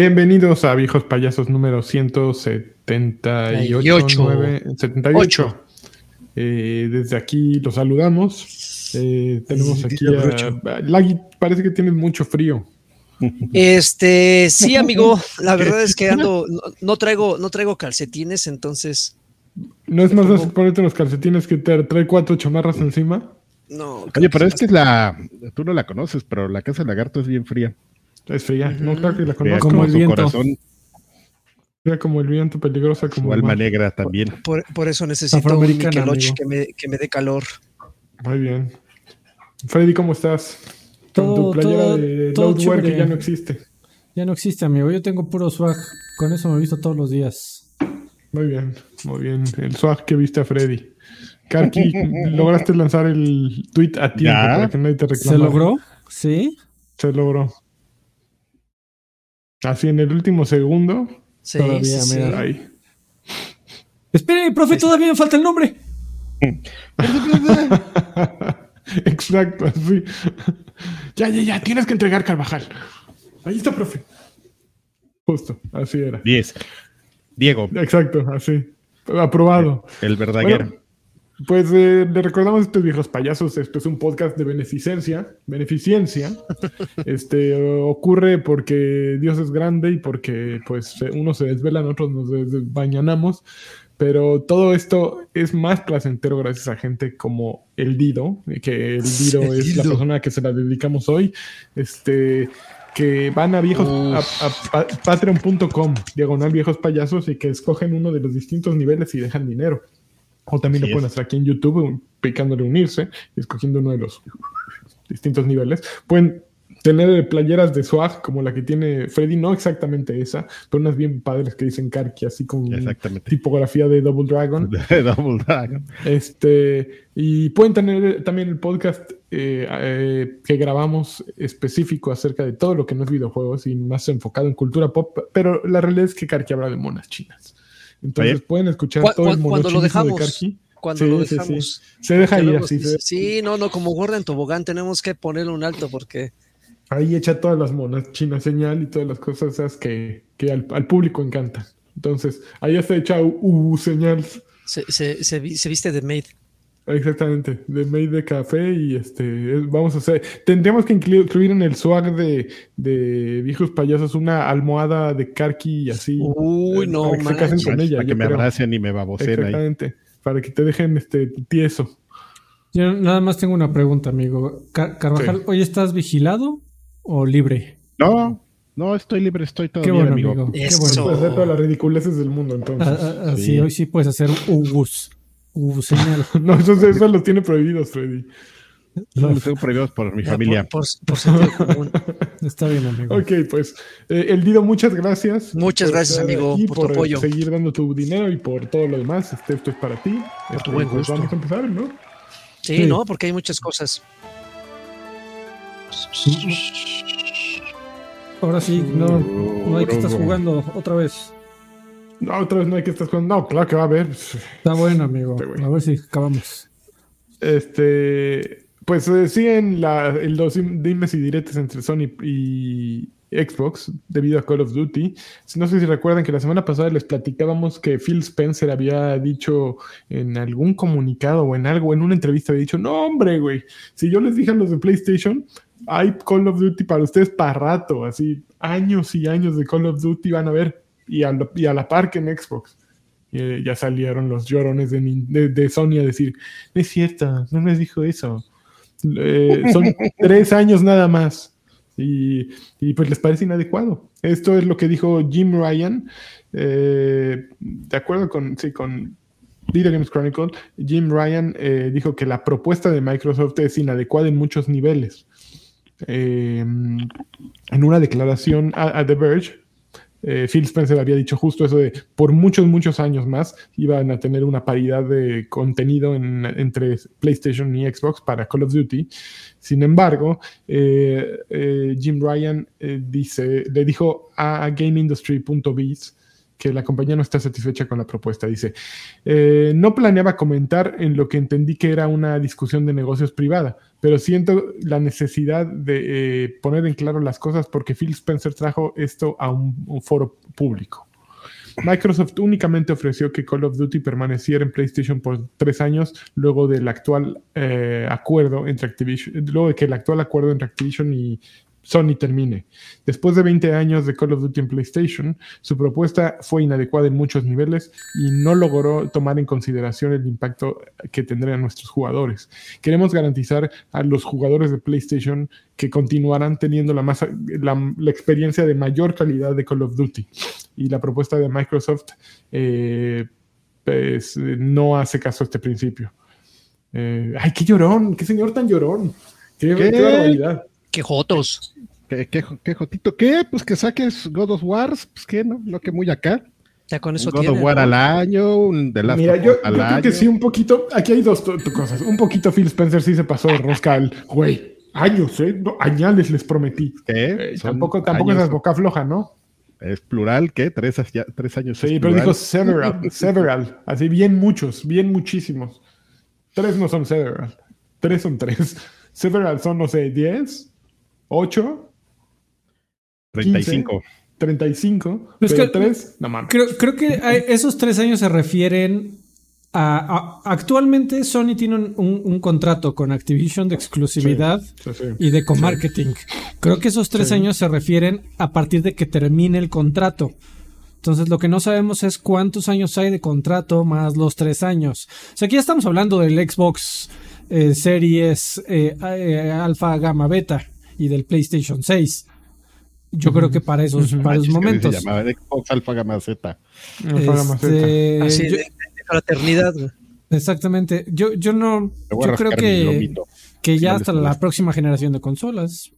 Bienvenidos a Viejos Payasos número 178. 78. Eh, desde aquí los saludamos. Eh, tenemos aquí a, Lagui, parece que tienes mucho frío. Este, sí, amigo. La verdad es que ando, no, traigo, no traigo calcetines, entonces. ¿No es más fácil ponerte los calcetines que te trae cuatro chamarras encima? No. Oye, pero es que es la. Tú no la conoces, pero la casa de lagarto es bien fría. Es fría, no claro que la conozco. Como el viento. Corazón. Fría como el viento, peligrosa como Su alma negra también. Por, eso necesito un Mikeloch que me, que me dé calor. Muy bien. Freddy, ¿cómo estás? Con tu playera de Loadware que ya no existe. Ya no existe, amigo. Yo tengo puro swag. Con eso me he visto todos los días. Muy bien, muy bien. El swag que viste a Freddy. Karki, lograste lanzar el tweet a tiempo para que nadie te reclamara. ¿Se logró? ¿Sí? Se logró. Así en el último segundo. Sí, todavía sí, Ahí. Espere, profe, todavía me falta el nombre. Exacto, así. Ya, ya, ya, tienes que entregar Carvajal. Ahí está, profe. Justo, así era. 10. Diego. Exacto, así. Aprobado. El verdadero. Pues eh, le recordamos a estos viejos payasos, esto es un podcast de beneficencia, beneficencia. este ocurre porque Dios es grande y porque pues uno se desvela, nosotros nos bañanamos, pero todo esto es más placentero gracias a gente como el Dido, que el Dido es la persona a que se la dedicamos hoy. Este que van a viejos a patreon.com, diagonal viejos payasos y que escogen uno de los distintos niveles y dejan dinero. O también lo pueden hacer aquí en YouTube, picándole unirse y escogiendo uno de los distintos niveles. Pueden tener playeras de swag como la que tiene Freddy, no exactamente esa, pero unas bien padres que dicen Karki, así con tipografía de Double Dragon. Double Dragon. Este, y pueden tener también el podcast eh, eh, que grabamos específico acerca de todo lo que no es videojuegos y más enfocado en cultura pop, pero la realidad es que Karki habla de monas chinas. Entonces pueden escuchar todo el Cuando lo dejamos. Cuando lo dejamos. Se deja ahí así. Sí, no, no, como en Tobogán tenemos que ponerle un alto porque. Ahí echa todas las monas, China señal y todas las cosas esas que, que al, público encanta. Entonces, ahí ya se echa U, señal. Se, se, se, viste de Maid. Exactamente, de Made de café y este, vamos a hacer, tendríamos que incluir en el swag de, de viejos payasos una almohada de Karki y así. Uy, eh, no, para que con ella. Para que me abracen y me babocen Exactamente, para que te dejen este tieso. Yo nada más tengo una pregunta, amigo. Carvajal, ¿hoy estás vigilado o libre? No, no, estoy libre, estoy todo Qué bien, bueno, amigo. amigo. Qué bueno. Puedes hacer todas las ridiculeces del mundo, entonces. Ah, ah, ah, sí. hoy sí puedes hacer un bus. Uh, señal. no, eso, eso lo tiene prohibidos, Freddy. No, los tengo prohibidos por mi familia. Por, sentido común. Está bien, amigo. Ok, pues, eh, El Dido, muchas gracias. Muchas gracias, amigo, por, tu apoyo. seguir dando tu dinero y por todo lo demás. Este, esto es para ti. Por tu buen pues, gusto. Vamos a empezar, ¿no? Sí, ¿no? Porque hay muchas cosas. Ahora sí, no, no hay que estar jugando otra vez. No, otra vez no hay que estar jugando. No, claro que va a haber. Está bueno, amigo. A ver si acabamos. Este. Pues eh, siguen la, los dimes y diretes entre Sony y Xbox debido a Call of Duty. No sé si recuerdan que la semana pasada les platicábamos que Phil Spencer había dicho en algún comunicado o en algo, en una entrevista, había dicho: No, hombre, güey, si yo les dije a los de PlayStation, hay Call of Duty para ustedes para rato, así años y años de Call of Duty van a ver y a, y a la par que en Xbox. Y, ya salieron los llorones de, de, Sony a decir, no es cierto, no les dijo eso. Eh, son tres años nada más. Y, y, pues les parece inadecuado. Esto es lo que dijo Jim Ryan, eh, de acuerdo con, sí, con Video Games Chronicle, Jim Ryan eh, dijo que la propuesta de Microsoft es inadecuada en muchos niveles. en una declaración a, a The Verge, eh, Phil Spencer había dicho justo eso de por muchos, muchos años más iban a tener una paridad de contenido entre PlayStation y Xbox para Call of Duty. Sin embargo, eh, eh, Jim Ryan dice, le dijo a GameIndustry.biz que la compañía no está satisfecha con la propuesta. Dice, eh, no planeaba comentar en lo que entendí que era una discusión de negocios privada, pero siento la necesidad de eh, poner en claro las cosas porque Phil Spencer trajo esto a un, foro público. Microsoft únicamente ofreció que Call of Duty permaneciera en PlayStation por tres años luego del actual eh, acuerdo entre Activision, luego de que el actual acuerdo entre Activision y Sony termine. Después de 20 años de Call of Duty en PlayStation, su propuesta fue inadecuada en muchos niveles y no logró tomar en consideración el impacto que tendrían nuestros jugadores. Queremos garantizar a los jugadores de PlayStation que continuarán teniendo la, más, la, la experiencia de mayor calidad de Call of Duty. Y la propuesta de Microsoft eh, pues, no hace caso a este principio. Eh, ¡Ay, qué llorón! ¡Qué señor tan llorón! ¡Qué, ¿Qué? qué barbaridad! ¡Qué jotos! ¿Qué, qué, qué jotito? ¿Qué? Pues que saques God of War, pues qué, ¿no? No que muy acá. Ya con Un eso God tiene. of War ¿no? al año, un The Last Mira, of yo, al creo que sí, un poquito. Aquí hay dos cosas. Un poquito Phil Spencer sí se pasó de rosca al. Güey, años, ¿eh? No, añales les prometí. ¿Qué? Eh, tampoco tampoco años. es boca floja, ¿no? Es plural, ¿qué? Tres, ya- tres años. Sí, es pero plural. dijo several, several. Así bien muchos, bien muchísimos. Tres no son several. Tres son tres. Several son, no sé, diez, ocho, 35. 35. Es pero que- tres, no mames. Creo, creo que a- esos tres años se refieren a, a- actualmente Sony tiene un, un- un contrato con Activision de exclusividad Sí, sí. y de co-marketing. Creo que esos tres Sí. años se refieren a partir de que termine el contrato. Entonces lo que no sabemos es cuántos años hay de contrato más los tres años. O sea, aquí ya estamos hablando del Xbox eh, Series eh, eh, Alpha, Gamma, Beta y del PlayStation 6. Yo creo que para esos, para esos momentos. Se llamaba Xbox Alpha Gamma Z. Este, Así yo- de, de fraternidad. exactamente. Yo, yo no. Yo creo que, que ya hasta la próxima generación de consolas.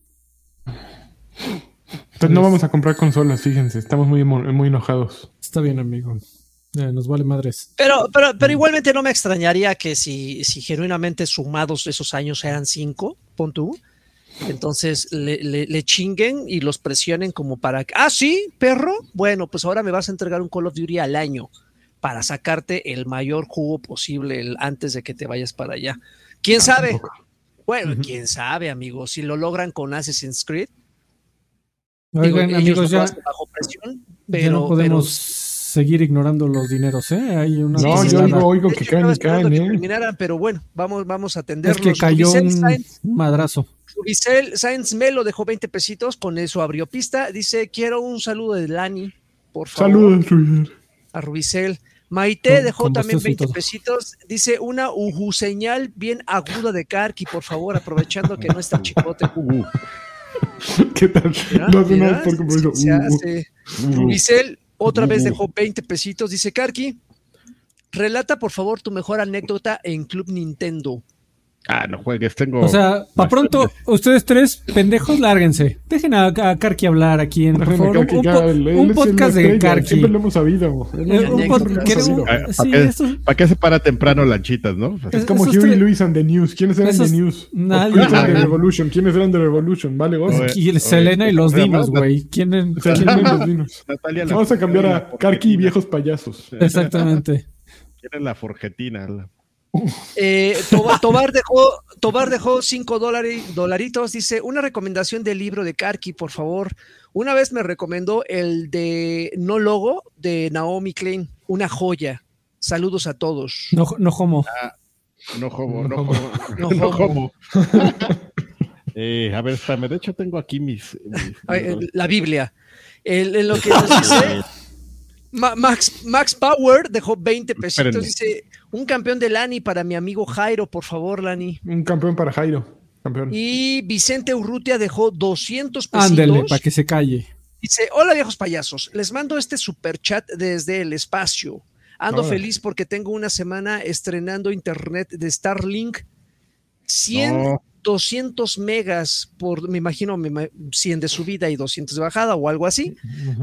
Entonces no vamos a comprar consolas, fíjense. Estamos muy, muy enojados. Está bien, amigo. Eh, nos vale madres. Pero, pero, pero igualmente no me extrañaría que si, si genuinamente sumados esos años eran cinco, pon tú, entonces le, le- le chinguen y los presionen como para que, ah, sí, perro, bueno, pues ahora me vas a entregar un Call of Duty al año para sacarte el mayor jugo posible el- antes de que te vayas para allá. ¿Quién sabe? tampoco. Bueno, quién sabe, amigo, si lo logran con Assassin's Creed. Oigan, digo, amigos, ya, bajo presión, ya pero, no podemos pero- seguir ignorando los dineros, ¿eh? Hay una No, yo oigo, que caen y caen, ¿eh? terminaran, pero bueno, vamos, vamos a atenderlos. Es que cayó un madrazo. Rubicel Sainz Melo dejó 20 pesitos, con eso abrió pista. Dice, quiero un saludo de Lani, por favor, Saludos, Ruiz. a Rubicel. Maite Con- dejó con también bostezo y 20 todo. pesitos. Dice, una uju señal bien aguda de Karki, por favor, aprovechando que no está chicote. Uh, ¿Qué tal? No hace nada por compromiso. se hace. Rubicel otra vez dejó 20 pesitos. Dice, Karki, relata por favor tu mejor anécdota en Club Nintendo. Ah, no juegues, tengo. O sea, para pronto, ustedes tres, pendejos, lárguense. Dejen a, a Karki hablar aquí en, por favor, un, Karki, un ya, po- él- él un es podcast de Karki. Siempre lo hemos sabido. ¿Para qué, se para temprano lanchitas, no? Es como esos Huey tres- Lewis and the News. ¿Quiénes eran Esos- de News? nadie, ¿Quiénes eran de güey. Revolution? ¿Quiénes eran Revolution? Vale, vos. Y Selena y los ¿cómo se dinos, güey. ¿Quién es- O sea, ¿quién eran los dinos? Vamos a cambiar a Karki y viejos payasos. Exactamente. ¿Quién es la forjetina? Eh, Toba- Tobar dejó Tobar dejó 5 dolaritos. Dice una recomendación del libro de Karki, por favor. Una vez me recomendó el de No Logo de Naomi Klein, una joya. Saludos a todos. No, no homo. No homo, no No homo. No No homo. homo. Eh, a ver, espérame. De hecho, tengo aquí mis. mis- Ay, la Biblia. El- en lo que nos dice Max, Max Power dejó 20 pesitos. Espérenme. Dice un campeón de Lani para mi amigo Jairo, por favor, Lani. Un campeón para Jairo. Campeón. Y Vicente Urrutia dejó 200 pesitos. Ándele, para que se calle. Dice, hola viejos payasos, les mando este super chat desde el espacio. Ando feliz porque tengo una semana estrenando internet de Starlink. 100, No. 200 megas por, me imagino, me ima- 100 de subida y 200 de bajada o algo así.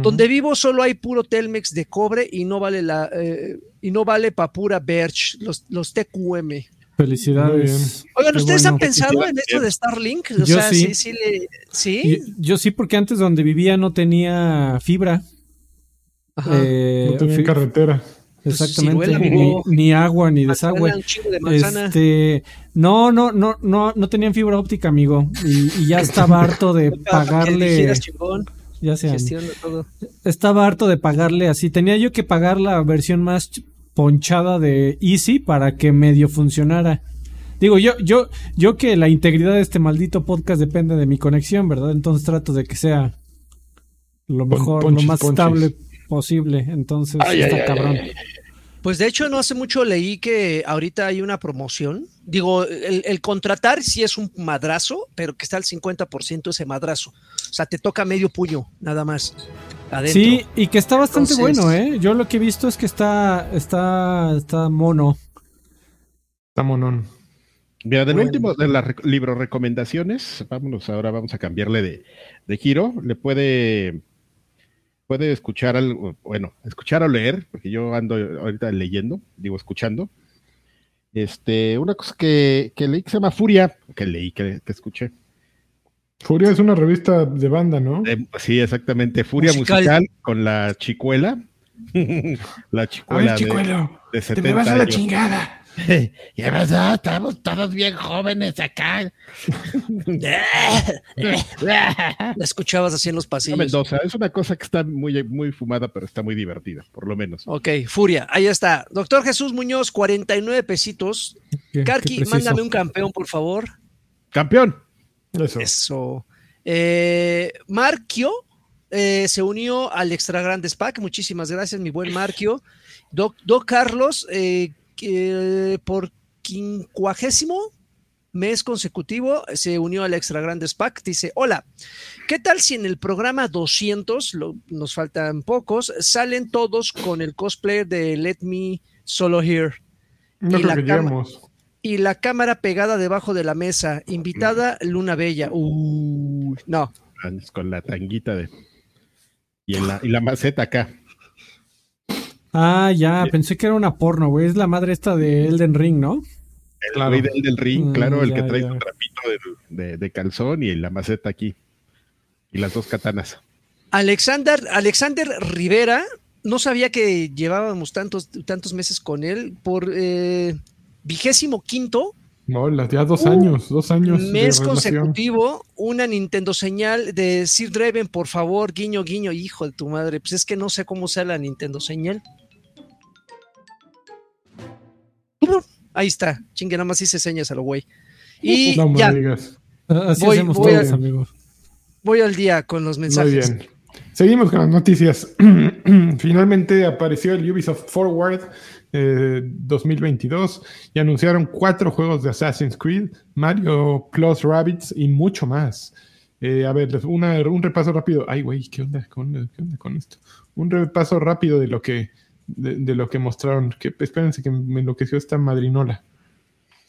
Donde vivo solo hay puro Telmex de cobre y no vale la eh, y no vale pa' pura Birch, los, los TQM. Felicidades. Oigan, Qué ¿ustedes bueno. han pensado en esto de Starlink? O Yo sea, sí. sí, sí, le- ¿sí? Yo sí, porque antes donde vivía no tenía fibra. Ajá. Eh, No tenía fi- carretera. Exactamente. Ciruela, Ni, agua, ni desagüe. Este, no, no, no, no, no tenían fibra óptica, amigo. Y, y ya estaba harto de pagarle. Ya sea, gestión de todo. estaba harto de pagarle así. Tenía yo que pagar la versión más ch- ponchada de Easy para que medio funcionara. Digo, yo, yo, yo que la integridad de este maldito podcast depende de mi conexión, ¿verdad? Entonces trato de que sea lo mejor, ponches, lo más ponches. estable posible. Entonces, Ay, está ay, ay, cabrón. ay, ay. Pues de hecho no hace mucho leí que ahorita hay una promoción. Digo, el, el contratar sí es un madrazo, pero que está al 50% ese madrazo. O sea, te toca medio puño, nada más. Adentro. Sí, y que está bastante Entonces- bueno, ¿eh? Yo lo que he visto es que está, está, está mono. Está monón. Mira, del Bueno. último de las libro recomendaciones, vámonos ahora, vamos a cambiarle de, de giro. Le puede, puede escuchar algo, bueno, escuchar o leer, porque yo ando ahorita leyendo, digo escuchando. Este, una cosa que, que leí que se llama Furia, que leí, que, que escuché. Furia es una revista de banda, ¿no? Eh, sí, exactamente, Furia Musical. musical, con la chicuela. la chicuela de, de 70 años. chingada. Ya pasó, estamos todos bien jóvenes acá. La escuchabas así en los pasillos. Mendoza, es una cosa que está muy, muy fumada, pero está muy divertida, por lo menos. Ok, Furia, ahí está. Doctor Jesús Muñoz, 49 pesitos. Qué- Karki, mándame un campeón, por favor. ¡Campeón! Eso. Eso. Eh, Marquio eh, se unió al Extra Grandes Pack. Muchísimas gracias, mi buen Marquio. Doc, Doc Carlos, eh, que por quincuagésimo mes consecutivo se unió al Extra Grandes Pack. Dice: Hola, ¿qué tal si en el programa 200, lo- nos faltan pocos, salen todos con el cosplay de Let Me Solo Here? No y creo la que. Y la cámara pegada debajo de la mesa. Invitada Luna Bella. Uy, no. Con la tanguita de. Y, en la, y la maceta acá. Ah, ya, Bien. pensé que era una porno, güey. Es la madre esta de Elden Ring, ¿no? El Claro. güey del, del ring, Mm, claro, el que trae ya. su trapito de, de- de calzón y la maceta aquí. Y las dos katanas. Alexander, Alexander Rivera, no sabía que llevábamos tantos, tantos meses con él. Por eh, vigésimo quinto No, las- ya dos Uh, años, dos años. mes consecutivo, una Nintendo señal de Sir Dreven, por favor, guiño, guiño, hijo de tu madre. Pues es que no sé cómo sea la Nintendo señal. Ahí está, chingue, nada más hice señas a lo güey. Y No me ya, digas. Así Voy- hacemos voy a- todos, amigos. voy al día con los Muy mensajes. bien. Seguimos con las noticias. Finalmente apareció el Ubisoft Forward eh, 2022 y anunciaron cuatro juegos de Assassin's Creed, Mario Plus Rabbids y mucho más. Eh, a ver, un repaso rápido. Ay, güey, ¿qué onda, ¿qué onda con esto? Un repaso rápido de lo que, de, de lo que mostraron. Que, espérense que me enloqueció esta madrinola.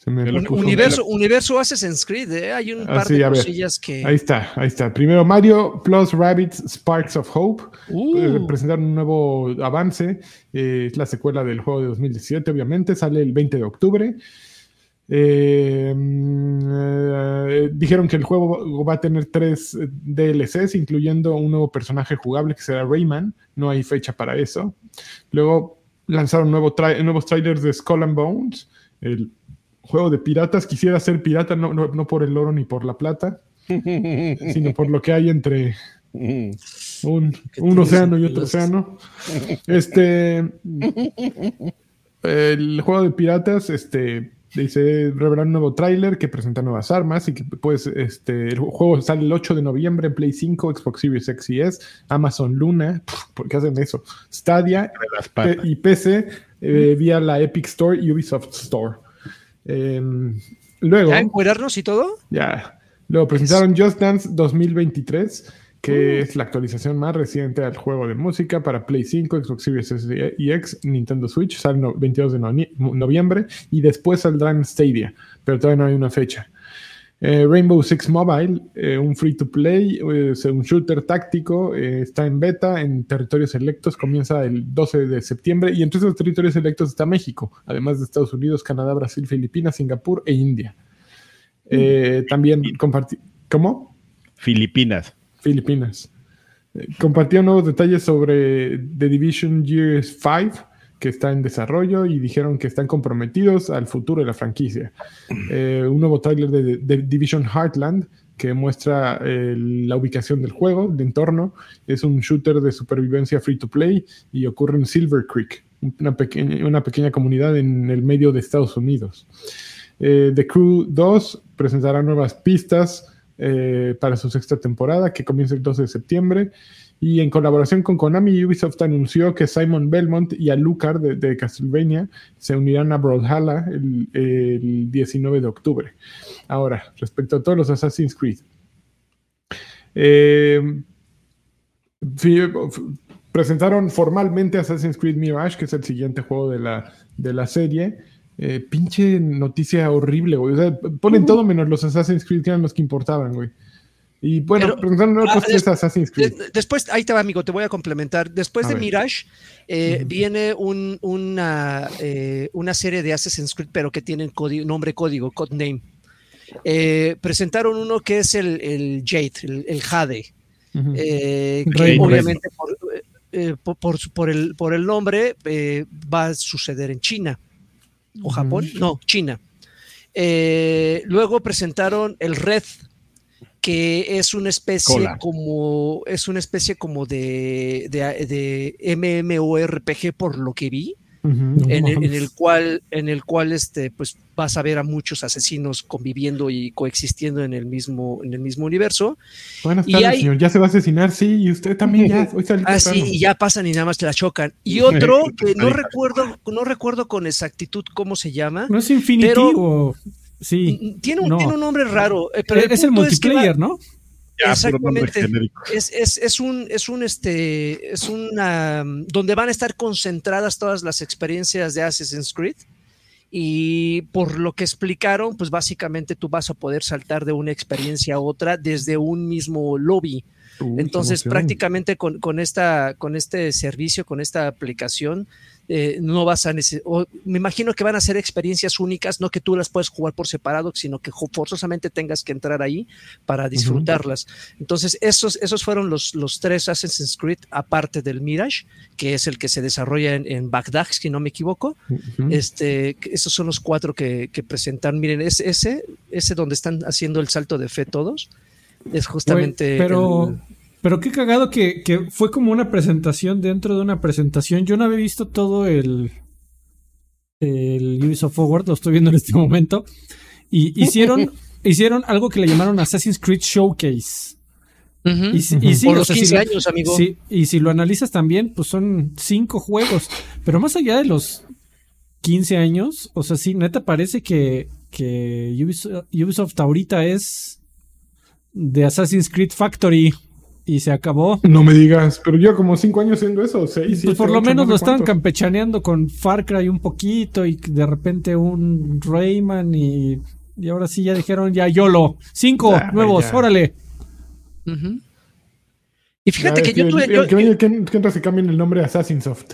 Se me Un- Un- puso- universo, universo Assassin's Creed, ¿eh? hay un Ah, par sí, de cosillas que. Ahí está, ahí está. Primero Mario Plus Rabbids Sparks of Hope. Uh. Eh, presentaron un nuevo avance. eh, es la secuela del juego de 2017, obviamente. Sale el 20 de octubre. Eh, mm, eh, dijeron que el juego va a tener tres DLCs, incluyendo un nuevo personaje jugable que será Rayman. No hay fecha para eso. Luego lanzaron nuevo tra- nuevos trailers de Skull and Bones, el juego de piratas. Quisiera ser pirata, no, no, no por el oro ni por la plata, sino por lo que hay entre Mm. un, océano y otro los- océano. Este. El juego de piratas, este. Dice, revelar un nuevo tráiler que presenta nuevas armas y que pues este el juego sale el 8 de noviembre en Play 5, Xbox Series X y S, Amazon Luna, ¿por qué hacen eso? Stadia y PC eh, vía la Epic Store y Ubisoft Store. Em, luego, ¿Ya encuerarnos y todo? ya. Luego presentaron Just Dance 2023, que es la actualización más reciente al juego de música para Play 5, Xbox Series S y X, Nintendo Switch, sale el 22 de noviembre y después saldrá en Stadia, pero todavía no hay una fecha. Eh, Rainbow Six Mobile, eh, un free to play, eh, es un shooter táctico, está en beta en territorios selectos, comienza el 12 de septiembre y entre esos territorios selectos está México, además de Estados Unidos, Canadá, Brasil, Filipinas, Singapur e India. También compartir. ¿Cómo? Filipinas. Filipinas. compartió nuevos detalles sobre The Division Years 5, que está en desarrollo, y dijeron que están comprometidos al futuro de la franquicia. Eh, un nuevo tráiler de, The Division Heartland que muestra eh, la ubicación del juego, de entorno. Es un shooter de supervivencia free to play y ocurre en Silver Creek, una pequeña, una pequeña comunidad en el medio de Estados Unidos. The Crew 2 presentará nuevas pistas eh, para su sexta temporada que comienza el 12 de septiembre. Y en colaboración con Konami, Ubisoft anunció que Simon Belmont y Alucard de, de Castlevania se unirán a Brawlhalla el, el 19 de octubre. Ahora, respecto a todos los Assassin's Creed. Eh, presentaron formalmente Assassin's Creed Mirage, que es el siguiente juego de la, de la serie. Eh, pinche noticia horrible, güey. O sea, ponen todo menos los Assassin's Creed, que eran los que importaban, güey. Y bueno, preguntaron ah, otras Assassin's Creed. Después, ahí te va, amigo, te voy a complementar. Después de Mirage, eh, viene un, una, eh, una serie de Assassin's Creed, pero que tienen código, nombre código, codename. Eh, presentaron uno que es el, el Jade, el, Jade. Que obviamente por, por, por, por, el, por el nombre va a suceder en China o Japón, no, China. Luego presentaron el Red, que es una especie como es una especie como de, de, de MMORPG por lo que vi en, el, cual, en el cual este, pues, vas a ver a muchos asesinos conviviendo y coexistiendo en el mismo, en el mismo universo. Buenas tardes, señor. Ya se va a asesinar, sí, y usted también ya. ah, sí, y ya pasan y nada más te la chocan. Y otro que no recuerdo, no recuerdo con exactitud cómo se llama. No es infinitivo. Sí. Tiene un, tiene un nombre raro. Eh, pero es el, multiplayer, ¿no? Exactamente. Es, es, es, un, es un, este, es una, donde van a estar concentradas todas las experiencias de Assassin's Creed. Y por lo que explicaron, pues básicamente tú vas a poder saltar de una experiencia a otra desde un mismo lobby. Entonces, prácticamente con, con, esta, con este servicio, con esta aplicación, eh, no vas a me imagino que van a ser experiencias únicas, no que tú las puedes jugar por separado, sino que forzosamente tengas que entrar ahí para disfrutarlas. Entonces, esos, esos fueron los, los tres Assassin's Creed, aparte del Mirage, que es el que se desarrolla en, Bagdad, si no me equivoco. este, esos son los cuatro que, que presentan. Miren, es, ese, ese donde están haciendo el salto de fe todos, es justamente... pero... Pero qué cagado que, que, fue como una presentación dentro de una presentación. Yo no había visto todo el, el Ubisoft Forward, lo estoy viendo en este momento. Y hicieron, hicieron algo que le llamaron Assassin's Creed Showcase. y, Por los 15 años, amigo. Y si lo analizas también, pues son cinco juegos. Pero más allá de los 15 años, o sea, sí, neta parece que, que Ubisoft, Ubisoft ahorita es de Assassin's Creed Factory y se acabó. No me digas, pero yo como cinco años haciendo eso, seis, Pues por lo menos lo estaban campechaneando con Far Cry un poquito y de repente un Rayman y, y ahora sí ya dijeron ya YOLO. Cinco nuevos, órale. Y fíjate que, yo tuve... que, se cambien el nombre a Assassin's Soft.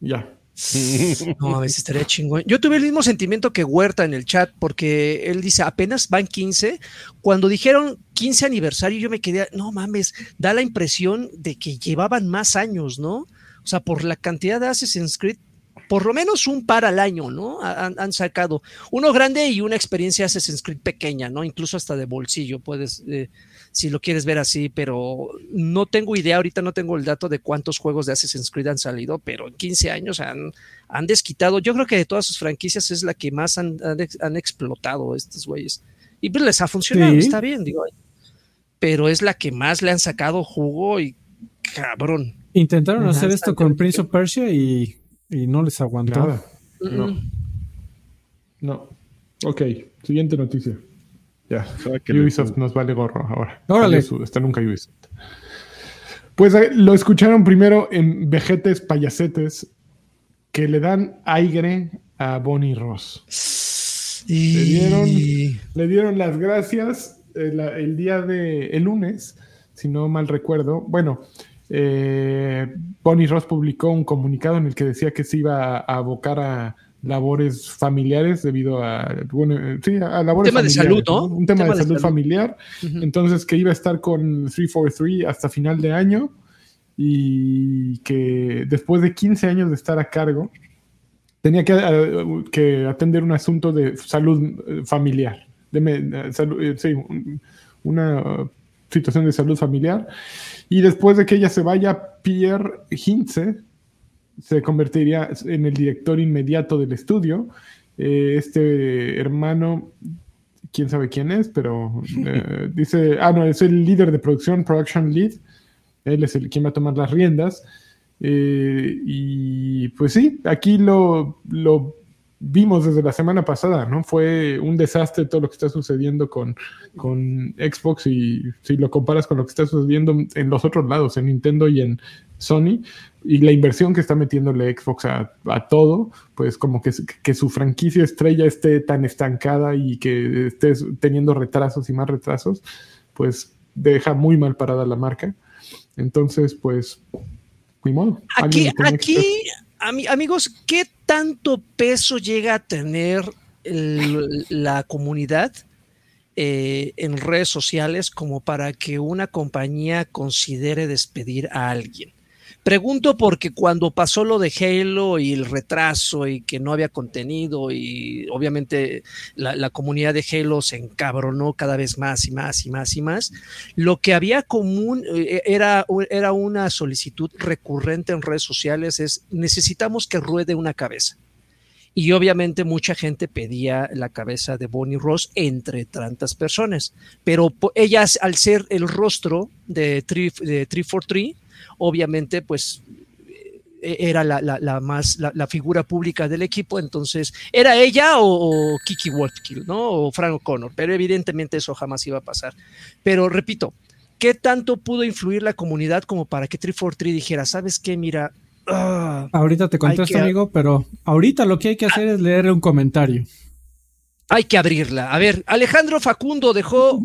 Ya. No, a veces estaría chingón. Yo tuve el mismo sentimiento que Huerta en el chat, porque él dice, apenas van 15. Cuando dijeron 15 aniversario, yo me quedé, no mames, da la impresión de que llevaban más años, ¿no? O sea, por la cantidad de Assassin's Creed, por lo menos un par al año, ¿no? Han, sacado uno grande y una experiencia Assassin's Creed pequeña, ¿no? Incluso hasta de bolsillo, puedes... Eh, si lo quieres ver así, pero no tengo idea, ahorita no tengo el dato de cuántos juegos de Assassin's Creed han salido, pero en 15 años han, han desquitado, yo creo que de todas sus franquicias es la que más han, han, explotado estos güeyes. Y pues les ha funcionado, está bien, digo, pero es la que más le han sacado jugo y cabrón. Intentaron hacer esto con Prince of Persia y, y no les aguantó. No. No. Ok, siguiente noticia. Ya, Ubisoft nos vale gorro ahora. Órale. Está nunca Ubisoft. Pues eh, lo escucharon primero en Vejetes Payasetes que le dan aire a Bonnie Ross. Le, dieron, le dieron las gracias el, día de el lunes, si no mal recuerdo. Bueno, eh, Bonnie Ross publicó un comunicado en el que decía que se iba a abocar a labores familiares debido a, bueno, sí, a labores un tema de salud, ¿no? Un tema, de, salud, familiar. Entonces que iba a estar con 343 hasta final de año y que después de 15 años de estar a cargo, tenía que, eh, que atender un asunto de salud eh, familiar, de, eh, salud, eh, sí, un- una uh, situación de salud familiar. Y después de que ella se vaya, Pierre Hintze se convertiría en el director inmediato del estudio. Eh, este hermano, quién sabe quién es, pero eh, dice, ah, no, es el líder de producción, production lead. Él es el quien va a tomar las riendas. Eh, y pues sí, aquí lo, lo vimos desde la semana pasada, ¿no? Fue un desastre todo lo que está sucediendo con, con Xbox y si lo comparas con lo que está sucediendo en los otros lados, en Nintendo y en Sony, y la inversión que está metiéndole Xbox a, a todo, pues como que, que su franquicia estrella esté tan estancada y que esté teniendo retrasos y más retrasos, pues deja muy mal parada la marca. Entonces, pues, ni modo. Aquí, aquí, ami- amigos, ¿qué tanto peso llega a tener el- la comunidad eh, en redes sociales como para que una compañía considere despedir a alguien? Pregunto porque cuando pasó lo de Halo y el retraso y que no había contenido y obviamente la, comunidad de Halo se encabronó cada vez más y más y más y más, lo que había común eh, era, era una solicitud recurrente en redes sociales es necesitamos que ruede una cabeza. Y obviamente mucha gente pedía la cabeza de Bonnie Ross entre tantas personas. Pero ellas, al ser el rostro de 3 de 343, obviamente, pues eh, era la, la- la más la, la figura pública del equipo, entonces era ella o, o Kiki Wolfkill, ¿no? O Frank O'Connor, pero evidentemente eso jamás iba a pasar. Pero repito, ¿qué tanto pudo influir la comunidad como para que 343 dijera, sabes qué, mira, ah, Ahorita te contesto, que- amigo, pero ahorita lo que hay que hacer es leerle un comentario. hay que abrirla? A ver, Alejandro Facundo dejó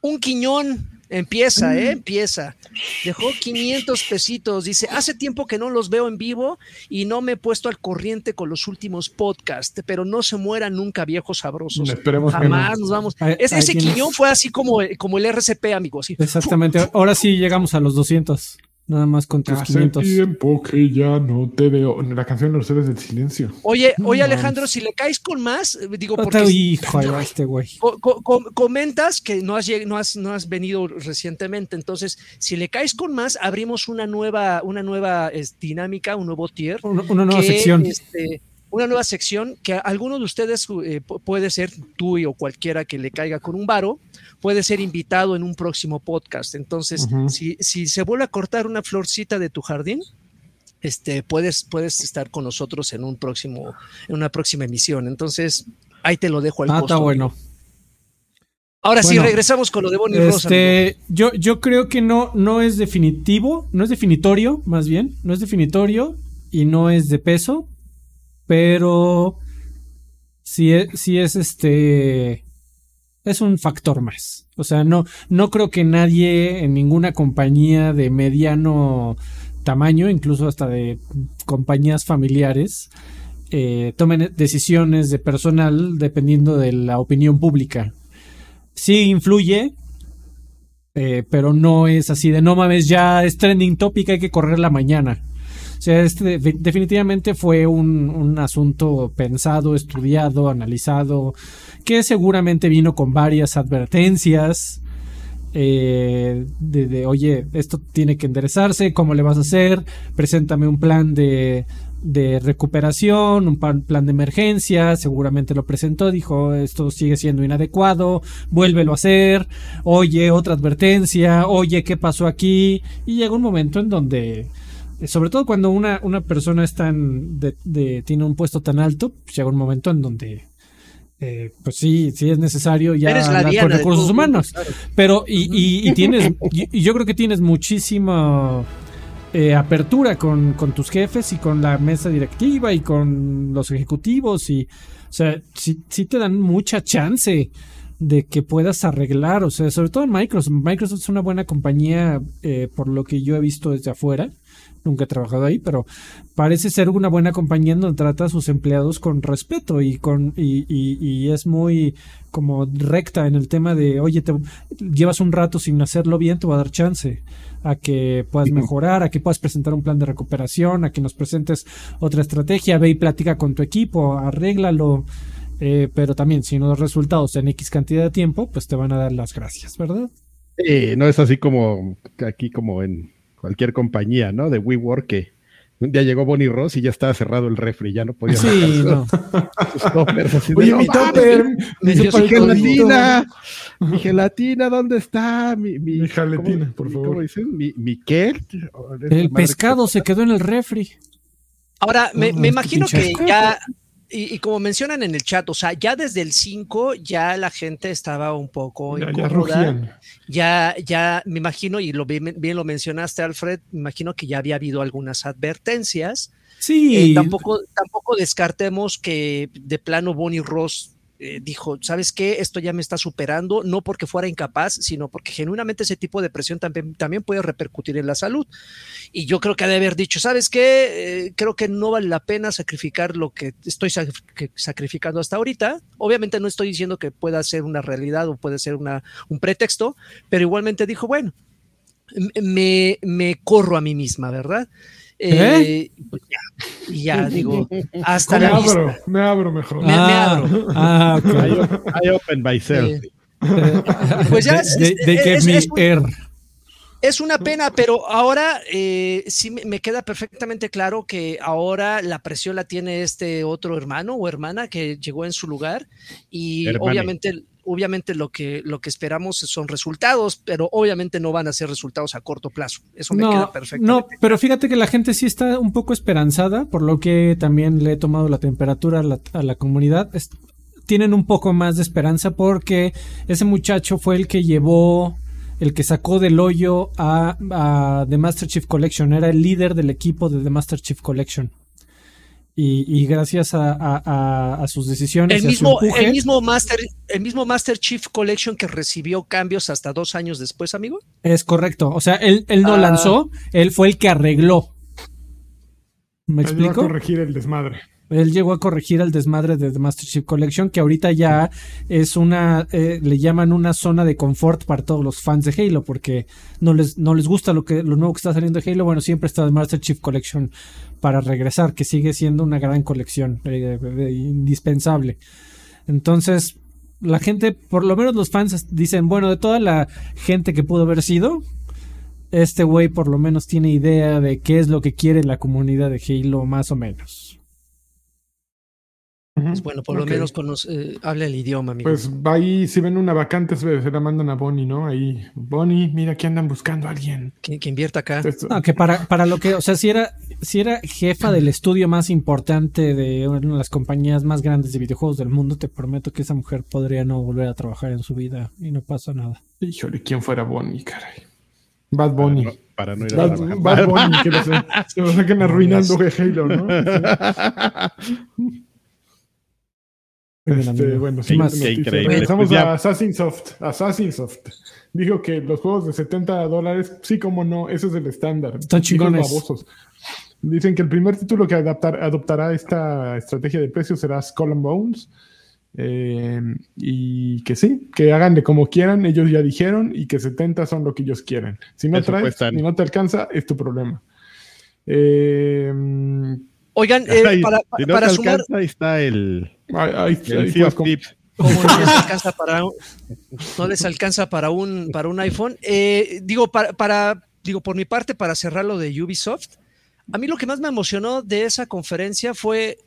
un quiñón. Empieza, ¿eh? Empieza. Dejó 500 pesitos. Dice, hace tiempo que no los veo en vivo y no me he puesto al corriente con los últimos podcasts, pero no se mueran nunca viejos sabrosos. Esperemos que Jamás no. nos vamos. Es- ese quiñón fue así como, como el RCP, amigo. Así. Exactamente. Ahora sí llegamos a los 200. Nada más con tus Hace 500. tiempo que ya no te veo. La canción de los héroes del silencio. Oye, No oye. Alejandro, si le caes con más, eh, digo, No porque te- hijo de este güey. Co- co- com- comentas que no has, no, has, no has venido recientemente, entonces si le caes con más, abrimos una nueva, una nueva es, dinámica, un nuevo tier. Una, una nueva que, sección. este, una nueva sección que a alguno de ustedes eh, pu- puede ser tú y o cualquiera que le caiga con un varo, puede ser invitado en un próximo podcast. Entonces, si, si se vuelve a cortar una florcita de tu jardín, este, puedes, puedes estar con nosotros en un próximo, en una próxima emisión. Entonces, ahí te lo dejo al Ah, costo. está bueno. Ahora sí, regresamos con lo de Bonnie Rosa. Este, yo, yo creo que no, no es definitivo, no es definitorio, más bien, no es definitorio y no es de peso, pero sí es, sí es este, es un factor más. O sea, no, no creo que nadie en ninguna compañía de mediano tamaño, incluso hasta de compañías familiares, eh, tomen decisiones de personal dependiendo de la opinión pública. Sí influye, eh, pero no es así de no mames, ya es trending topic, hay que correrla mañana. O sea, este de- definitivamente fue un, un asunto pensado, estudiado, analizado, que seguramente vino con varias advertencias. eh, de, oye, esto tiene que enderezarse, ¿cómo le vas a hacer? Preséntame un plan de, de recuperación, un plan de emergencia, seguramente lo presentó, dijo, esto sigue siendo inadecuado, vuélvelo a hacer, oye, otra advertencia, oye, ¿qué pasó aquí? Y llega un momento en donde, eh, sobre todo cuando una, una persona es tan tiene un puesto tan alto, pues llega un momento en donde eh, pues sí, sí es necesario ya hablar con recursos humanos. claro. Pero, y, y- y tienes, y, y yo creo que tienes muchísima eh, apertura con, con tus jefes y con la mesa directiva y con los ejecutivos y, o sea, sí, sí te dan mucha chance de que puedas arreglar, o sea, sobre todo en Microsoft. Microsoft es una buena compañía eh, por lo que yo he visto desde afuera, nunca he trabajado ahí, pero parece ser una buena compañía donde trata a sus empleados con respeto y con y, y, y es muy como recta en el tema de, oye, te llevas un rato sin hacerlo bien, te voy a dar chance a que puedas mejorar, a que puedas presentar un plan de recuperación, a que nos presentes otra estrategia, ve y platica con tu equipo, arréglalo. Eh, pero también, si no das resultados en X cantidad de tiempo, pues te van a dar las gracias, ¿verdad? Sí, no es así como aquí como en cualquier compañía, ¿no? De WeWork que un día llegó Bonnie Ross y ya estaba cerrado el refri, ya no podía Sí, no. sus toppers, así de, Oye, "No mi topper. mi gelatina, mi gelatina, ¿dónde está? Mi, mi, Mi jaletina, ¿cómo- por ¿Cómo favor. dicen? Mi, mi qué? El pescado se quedó en el refri. Ahora, me, me este imagino que ya, y, y como mencionan en el chat, o sea, ya desde el 5 ya la gente estaba un poco Ya, ya incómoda. Ya, ya, me imagino, y lo bien, bien lo mencionaste, Alfred, me imagino que ya había habido algunas advertencias. Sí, Eh, tampoco, tampoco descartemos que de plano Bonnie Ross eh, dijo, ¿sabes qué? Esto ya me está superando, no porque fuera incapaz, sino porque genuinamente ese tipo de presión también, también puede repercutir en la salud. Y yo creo que ha de haber dicho, ¿sabes qué? Eh, creo que no vale la pena sacrificar lo que estoy sacrificando hasta ahorita. Obviamente no estoy diciendo que pueda ser una realidad o puede ser una, un pretexto, pero igualmente dijo, bueno, me corro a mí misma, ¿verdad? ¿Eh? pues ya, y ya digo, hasta Me la vista. abro, me abro mejor. Me- me abro. Ah, ok. I, op- I open myself. Eh, Pues ya es- They, es- they gave es- me es un- air. Es una pena, pero ahora eh, sí me, me queda perfectamente claro que ahora la presión la tiene este otro hermano o hermana que llegó en su lugar y Hermane. obviamente, obviamente lo que, lo que esperamos son resultados, pero obviamente no van a ser resultados a corto plazo. Eso me queda No, perfectamente. no, pero fíjate que la gente sí está un poco esperanzada, por lo que también le he tomado la temperatura a la, a la comunidad. Es- tienen un poco más de esperanza porque ese muchacho fue el que llevó, el que sacó del hoyo a, a The Master Chief Collection. Era el líder del equipo de The Master Chief Collection. Y, y gracias a, a- a- a sus decisiones, El mismo, empuje- el, mismo Master, el mismo Master Chief Collection que recibió cambios hasta dos años después, amigo. es correcto. O sea, él, él no Ah. lanzó, él fue el que arregló. ¿Me a explico? corregir el desmadre. Él llegó a corregir el desmadre de The Master Chief Collection, que ahorita ya es una, eh, le llaman una zona de confort para todos los fans de Halo, porque no les, no les gusta lo que, lo nuevo que está saliendo de Halo. Bueno, siempre está The Master Chief Collection para regresar, que sigue siendo una gran colección, eh, eh, indispensable. Entonces, la gente, por lo menos los fans dicen, bueno, de toda la gente que pudo haber sido, este güey por lo menos tiene idea de qué es lo que quiere la comunidad de Halo, más o menos. Pues bueno, por lo menos conoce- eh, habla el idioma, amigo. Pues va ahí, si ven una vacante, se se la mandan a Bonnie, ¿no? Ahí, Bonnie, mira que andan buscando a alguien. que, que invierta acá. Esto- No, que para, para lo que, o sea, si era, si era jefa del estudio más importante de una de las compañías más grandes de videojuegos del mundo, te prometo que esa mujer podría no volver a trabajar en su vida y no pasa nada. Híjole, ¿quién fuera Bonnie, caray? Bad Bunny. Para no, para no ir a Bad, trabajar. Bad Bunny, que lo, se, se lo saquen arruinando de Halo, ¿no? Bien, Este, bueno, ¿Qué siguiente más? Increíble. Regresamos Pues ya- a Assassin's Soft. Assassin's Soft. Dijo que los juegos de 70 dólares, sí como no, eso es el estándar. Están chingones. babosos. Dicen que el primer título que adaptar- adoptará esta estrategia de precios será Skull and Bones. Eh, y que sí, que hagan de como quieran, ellos ya dijeron, y que 70 son lo que ellos quieren. Si no Eso traes cuestan. y no te alcanza, es tu problema. Eh, Oigan, eh, para, si no para te sumar, alcanza, ahí está el, ahí- ahí- Tips. como no les alcanza para un, no les alcanza para un para un iPhone. Eh, digo, para, para, digo, por mi parte, para cerrar lo de Ubisoft, a mí lo que más me emocionó de esa conferencia fue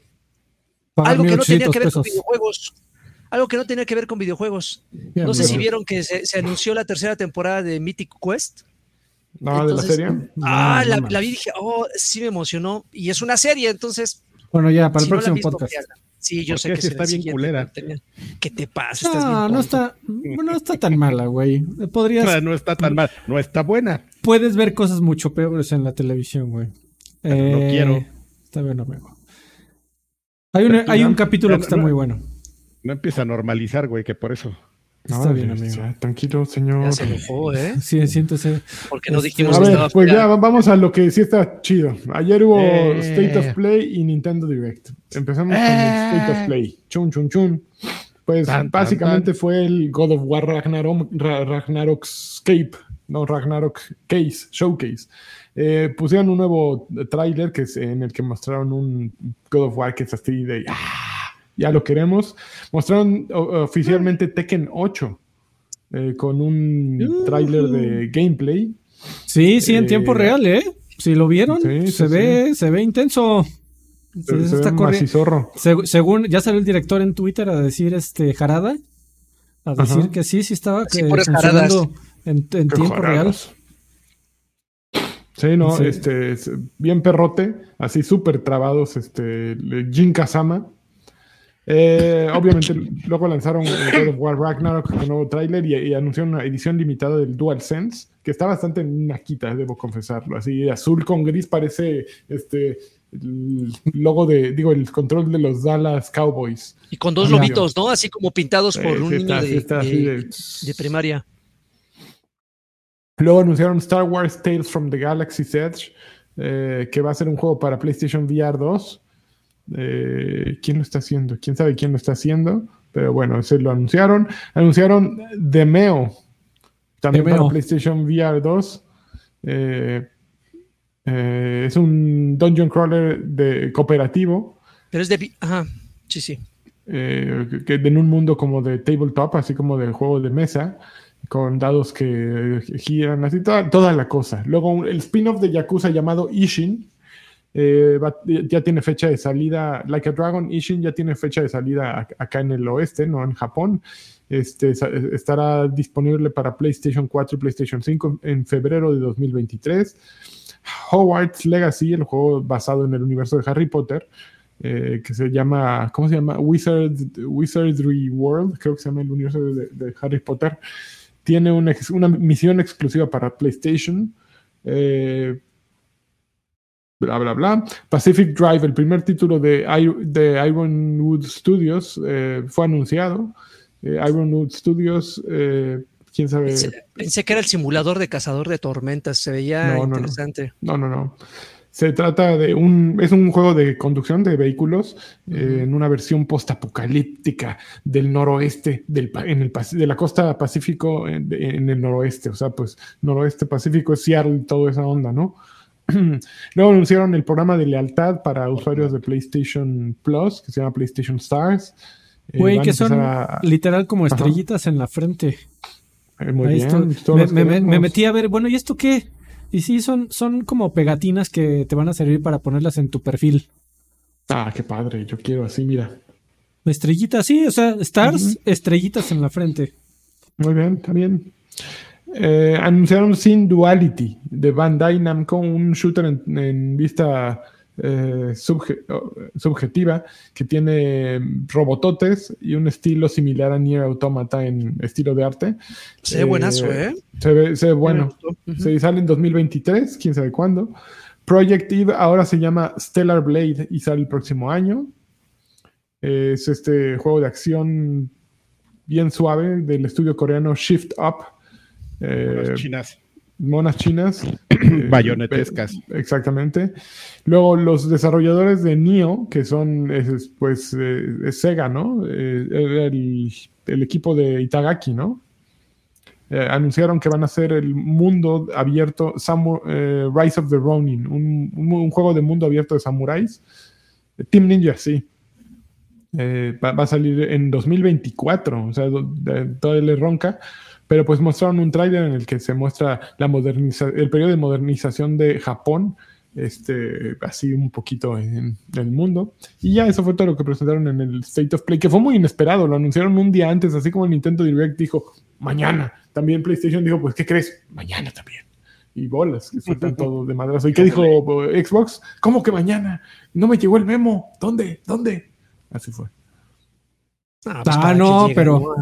Pagar algo que no tenía 1800 que ver con videojuegos. Algo que no tenía que ver con videojuegos. No sé si vieron que se, se anunció la tercera temporada de Mythic Quest. No, de la serie. Ah, No, la, la vi y dije, oh, sí me emocionó. Y es una serie, entonces. Bueno, ya, para el no próximo visto, podcast. Sí, yo ¿Por sé que Si está bien culera. ¿Qué te pasa? No, no está, no está tan mala, güey. Podrías, No está tan mal, no está buena. puedes ver cosas mucho peores en la televisión, güey. Pero no Eh, quiero. Está bien, amigo. Hay, hay un capítulo que está no- muy bueno. No empieza a normalizar, güey, que por eso. Está bien, Órale, amigo. ya, Tranquilo, señor. Ya se enojó, ¿eh? Sí, siéntese. Porque no Este, dijimos A que ver, estaba pues ya vamos a lo que sí está chido. Ayer hubo Eh. State of Play y Nintendo Direct. Empezamos con el Eh. State of Play. Chun, chun, chun. Pues Tan, tan, básicamente fue el God of War Ragnarok, Ra- Ragnarok Escape, no Ragnarok Case, Showcase. Eh, pusieron un nuevo tráiler que es en el que mostraron un God of War que es así de "Ah, ya lo queremos. Mostraron oficialmente Tekken 8 eh, con un tráiler de gameplay. Sí, sí, en Eh, tiempo real, ¿eh? Si lo vieron, sí, se sí, ve, se ve intenso. Sí, Se, se está macizorro. Seg- según ya salió el director en Twitter a decir este Jarada, a decir Ajá. que sí, sí estaba Sí, que funcionando en, tiempo real. Sí, no, Sí. este, es bien perrote, así súper trabados, este, Jin Kazama. Eh, obviamente, luego lanzaron God of War Ragnarok con nuevo tráiler y, y anunciaron una edición limitada del DualSense, que está bastante naquita, debo confesarlo. Así, azul con gris parece este el logo de, digo, el control de los Dallas Cowboys. Y con dos Ah, lobitos, ¿no? Así como pintados por un niño sí de, está de- de primaria. Luego anunciaron Star Wars Tales from the Galaxy's Edge, eh, que va a ser un juego para PlayStation VR 2. Eh, ¿Quién lo está haciendo? ¿Quién sabe quién lo está haciendo? Pero bueno, ese lo anunciaron. Anunciaron Demeo, también Demeo. para PlayStation VR 2. Eh, eh, es un dungeon crawler de cooperativo. Pero es de... Ajá, sí, sí. que, que en un mundo como de tabletop, así como de juego de mesa, con dados que giran, así toda, toda la cosa. Luego el spin-off de Yakuza llamado Ishin eh, ya tiene fecha de salida, Like a Dragon Ishin ya tiene fecha de salida ac- acá en el oeste, no en Japón. Este, estará disponible para PlayStation 4 y PlayStation 5 en febrero de 2023. Hogwarts Legacy, el juego basado en el universo de Harry Potter, eh, que se llama, ¿cómo se llama? Wizard, Wizardry World, creo que se llama el universo de, Harry Potter. Tiene una misión exclusiva para PlayStation. Eh, bla, bla, bla. Pacific Drive, el primer título de, I- de Ironwood Studios, eh, fue anunciado. Eh, Ironwood Studios, eh, quién sabe. Pensé, pensé que era el simulador de cazador de tormentas. Se veía No, no, no. interesante. No, no, no. Se trata de un. Es un juego de conducción de vehículos eh, en una versión postapocalíptica del noroeste, del, en el, de la costa Pacífico en, el noroeste. O sea, pues noroeste Pacífico es Seattle, toda esa onda, ¿no? Luego anunciaron el programa de lealtad para usuarios de PlayStation Plus, que se llama PlayStation Stars. Eh, Güey, que son a- literal como Ajá. estrellitas en la frente. eh, muy Ahí bien. me metí a ver, bueno, ¿y esto qué? Y sí, son, son como pegatinas que te van a servir para ponerlas en tu perfil. Ah, qué padre. Yo quiero así, mira. Estrellitas, sí, o sea, stars, estrellitas en la frente. Muy bien, está bien. Eh, anunciaron Sin Duality de Bandai Namco, un shooter en, en vista eh, subje- oh, subjetiva que tiene robototes y un estilo similar a Nier Automata en estilo de arte. Se ve buenazo, ¿eh? Se ve, se ve bueno. Se sale en 2023, quién sabe cuándo. Project Eve ahora se llama Stellar Blade y sale el próximo año. Eh, Es este juego de acción bien suave del estudio coreano Shift Up. Eh, Las chinas. monas chinas. eh, Bayonetescas. eh, Exactamente. Luego los desarrolladores de Nio, que son es- es, pues eh, es Sega, ¿no? Eh, el, el equipo de Itagaki, ¿no? Eh, anunciaron que van a hacer el mundo abierto, Samu- eh, Rise of the Ronin, un, un- un juego de mundo abierto de samuráis. Eh, Team Ninja, sí. Eh, va, va a salir en 2024, o sea, todavía le ronca, pero pues mostraron un tráiler en el que se muestra la moderniza el periodo de modernización de Japón, este, así un poquito en, el mundo. Y ya eso fue todo lo que presentaron en el State of Play, que fue muy inesperado, lo anunciaron un día antes, así como el Nintendo Direct dijo, mañana. También PlayStation dijo, pues, ¿qué crees? Mañana también. Y bolas, que sueltan todo de madrazo. ¿Y qué dijo eh, Xbox? ¿Cómo que mañana? No me llegó el memo. ¿Dónde? ¿Dónde? Así fue. Ah, Ah, para que no, pero-.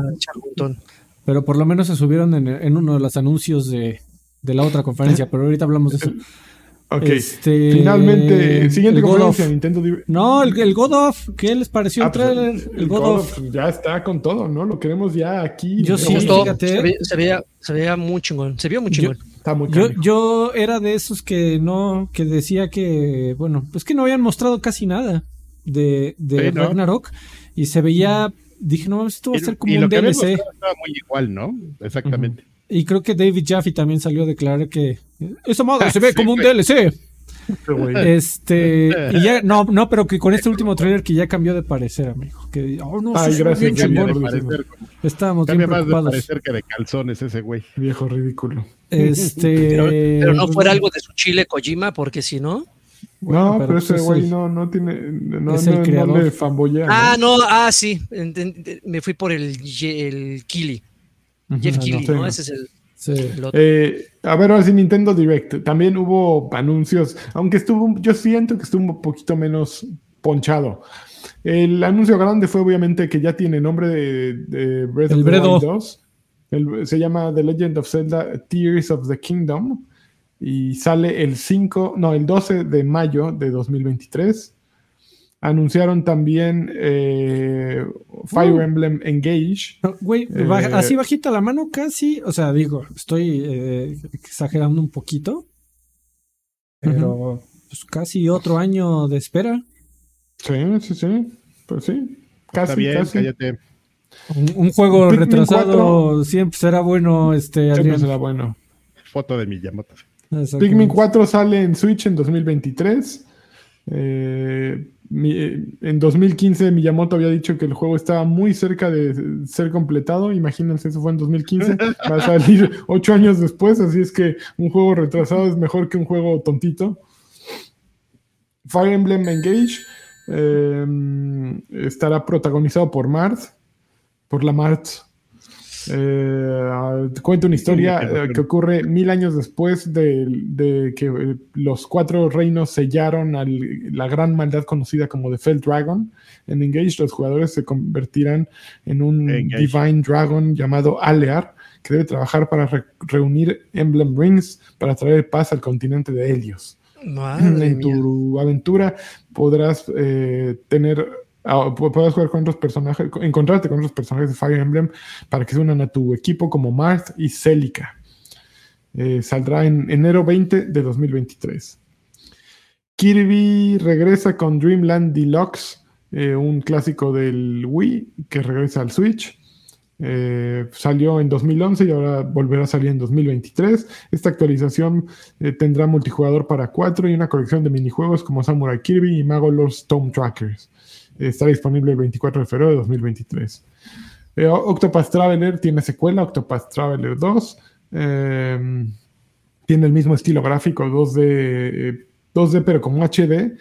Pero por lo menos se subieron en, en uno de los anuncios de, de la otra conferencia, pero ahorita hablamos de eso. Ok. Este, Finalmente, siguiente el conferencia of. Nintendo. No, el, el God of, ¿qué les pareció Ah, el pues, trailer? El, God, God of. ya está con todo, ¿no? Lo queremos ya aquí. Yo sí, gustó. fíjate. Se, veía, se, veía, se veía muy chingón. Se vio muy Yo- chingón. Está muy Yo, yo era de esos que no, que decía que, bueno, pues que no habían mostrado casi nada de, de Sí, ¿no? Ragnarok y se veía, dije, no, esto va a ser como y un lo que habían DLC. estaba muy igual, ¿no? Exactamente. Y creo que David Jaffe también salió a declarar que esa madre se ve Sí, como un. DLC. Este y ya, no, no, pero que con este último trailer que ya cambió de parecer, amigo. Que, oh, no, Ay, gracias, bien. Cambia de parecer, como- Estábamos bien cambia más de preocupados. parecer que de calzones ese güey. Viejo ridículo. Este, Pero, pero no fuera algo de su chile Kojima, porque si no. Bueno, no, pero pero, ese pues es güey no, no tiene. No, es el no- no creador. le fanboyea. Ah, ¿no? no, ah, sí. Me fui por el, el Kili. Jeff Ah, no. Keighley, Sí, ¿no? Ese es el, sí. el otro. Eh, a ver, ahora sí, Nintendo Direct. También hubo anuncios, aunque estuvo, yo siento que estuvo un poquito menos ponchado. El anuncio grande fue obviamente que ya tiene nombre de, de Breath El of the. Wild 2. El- se llama The Legend of Zelda Tears of the Kingdom y sale el 5, no, el 12 de mayo de 2023. Anunciaron también eh, Fire Uh. Emblem Engage. No, Güey, Eh, así bajita la mano casi, o sea, digo, estoy eh, exagerando un poquito, pero pues casi otro año de espera. Sí, sí, sí. Pues sí. Casi, Está bien, casi. cállate. Un, un juego Pikmin retrasado 4. siempre será bueno, este, Siempre Adrián. será bueno. Foto de Miyamoto. Pikmin 4 sale en Switch en 2023. Eh, eh, en 2015 Miyamoto había dicho que el juego estaba muy cerca de ser completado. Imagínense, eso fue en 2015. Va a salir ocho años después, así es que un juego retrasado es mejor que un juego tontito. Fire Emblem Engage eh, estará protagonizado por Marth, por la Marth. Eh, cuenta una historia Sí, eh, que ocurre mil años después de, de que eh, los cuatro reinos sellaron al- la gran maldad conocida como The Fell Dragon. En Engage, los jugadores se convertirán en un Engage. Divine Dragon llamado Alear, que debe trabajar para re- reunir Emblem Rings para traer paz al continente de Helios Madre en mía. tu aventura podrás eh, tener ah, podrás jugar con otros personajes co- encontrarte con otros personajes de Fire Emblem para que se unan a tu equipo como Marth y Celica Eh, saldrá en enero 20 de 2023 Kirby regresa con Dreamland Deluxe eh, un clásico del Wii que regresa al Switch eh, salió en 2011 y ahora volverá a salir en 2023. Esta actualización tendrá multijugador para 4 y una colección de minijuegos como Samurai Kirby y Mago Lord Stone Trackers. Estará disponible el 24 de febrero de 2023. Eh, Octopath Traveler tiene secuela, Octopath Traveler 2. eh, tiene el mismo estilo gráfico, 2D, eh, 2D pero con HD.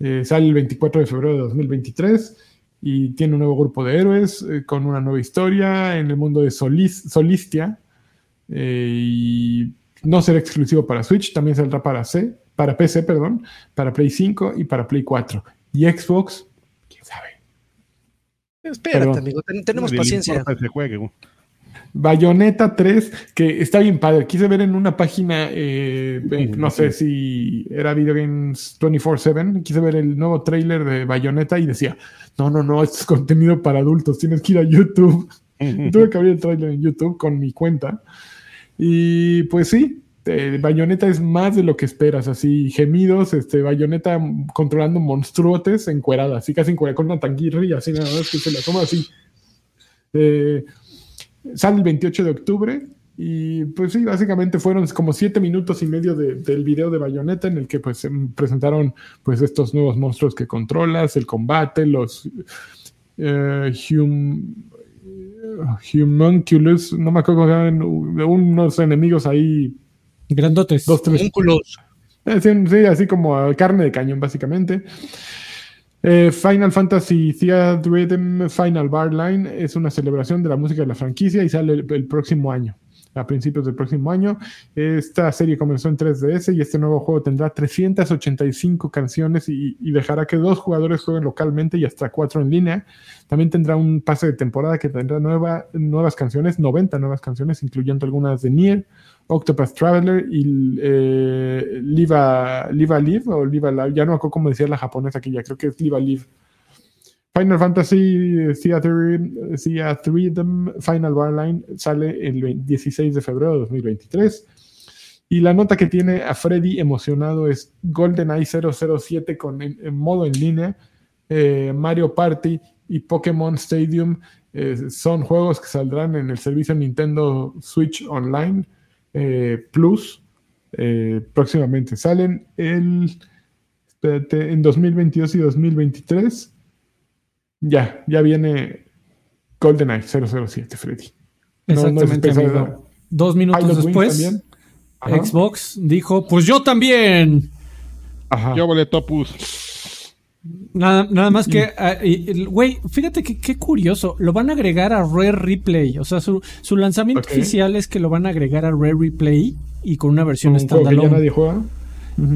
Eh, sale el 24 de febrero de 2023 y tiene un nuevo grupo de héroes eh, con una nueva historia en el mundo de Solis- Solistia. eh, y no será exclusivo para Switch, también saldrá para, C, para PC, perdón, para Play 5 y para Play 4. Y Xbox. Espérate, Pero- amigo, ten- tenemos paciencia. ese juego. Bayonetta 3, que está bien padre. Quise ver en una página, eh, eh, no sé si era Video Games 24-7, quise ver el nuevo trailer de Bayonetta y decía, no, no, no, esto es contenido para adultos, tienes que ir a YouTube. Tuve que abrir el trailer en YouTube con mi cuenta. Y pues sí, eh, Bayonetta es más de lo que esperas, así gemidos, este, Bayonetta controlando monstruotes encuerada, así casi encuerada con una tanguirra y así nada más que se la toma así. Eh, sale el 28 de octubre y pues sí, básicamente fueron como siete minutos y medio de- del video de Bayonetta en el que pues em, presentaron pues estos nuevos monstruos que controlas, el combate, los eh, hum, Humunculus, no me acuerdo cómo unos enemigos ahí, Grandotes. dos, tres, eh, sí, sí, así como carne de cañón, básicamente. Eh, Final Fantasy Theater Rhythm Final Bar Line es una celebración de la música de la franquicia y sale el, el próximo año, a principios del próximo año. Esta serie comenzó en 3DS y este nuevo juego tendrá 385 canciones y, y dejará que dos jugadores jueguen localmente y hasta cuatro en línea. También tendrá un pase de temporada que tendrá nueva- nuevas canciones, 90 nuevas canciones, incluyendo algunas de Nier, Octopath Traveler y eh, Live, a, Live o Live a Live, ya no me acuerdo cómo decía la japonesa aquí, ya creo que es Live a Live. Final Fantasy Theater, Theater Final Barline sale el 16 de febrero de 2023. Y la nota que tiene a Freddy emocionado es GoldenEye 007 con, modo en línea, eh, Mario Party y Pokémon Stadium eh, son juegos que saldrán en el servicio Nintendo Switch Online eh, Plus próximamente. Salen el, en 2022 y 2023. Ya, ya viene GoldenEye 007, Freddy. Exactamente, Dos minutos después, Xbox dijo, pues yo también. Ajá. Yo volé Topus. Nada, nada más que, ah, güey, fíjate que qué curioso, lo van a agregar a Rare Replay, o sea, su, lanzamiento oficial es que lo van a agregar a Rare Replay y con una versión estándar. ya nadie juega.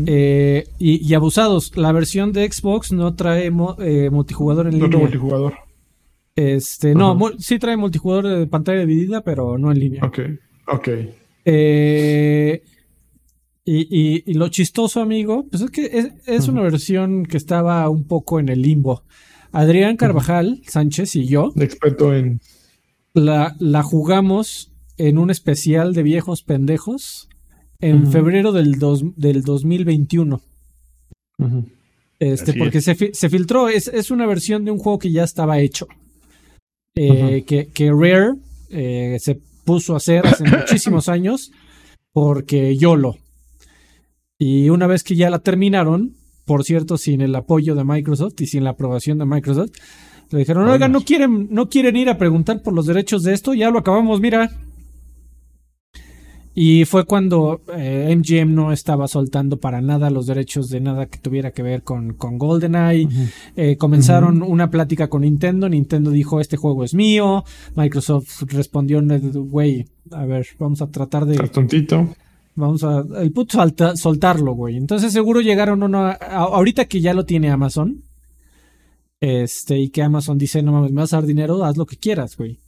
Eh, y, abusados, la versión de Xbox no trae eh, multijugador en línea. No multijugador. Este, no, sí trae multijugador de pantalla dividida, pero no en línea. Ok, ok. Eh, y, lo chistoso, amigo, pues es que es, una versión que estaba un poco en el limbo. Adrián Carvajal Sánchez y yo. Experto en. La, la jugamos en un especial de viejos pendejos en febrero del, del 2021. Este, porque se, filtró, es, es, una versión de un juego que ya estaba hecho. Eh, que, que, Rare eh, se puso a hacer hace muchísimos años porque YOLO. Y una vez que ya la terminaron, por cierto, sin el apoyo de Microsoft y sin la aprobación de Microsoft, le dijeron, oigan, no quieren, no quieren ir a preguntar por los derechos de esto, ya lo acabamos, mira. Y fue cuando MGM eh, no estaba soltando para nada los derechos de nada que tuviera que ver con, con GoldenEye. Eh, comenzaron una plática con Nintendo. Nintendo dijo, este juego es mío. Microsoft respondió, güey, a ver, vamos a tratar de... tontito. Vamos a... El puto soltarlo, güey. Entonces seguro llegaron uno... ahorita que ya lo tiene Amazon. Este, y que Amazon dice, no mames, me vas a dar dinero, haz lo que quieras, güey.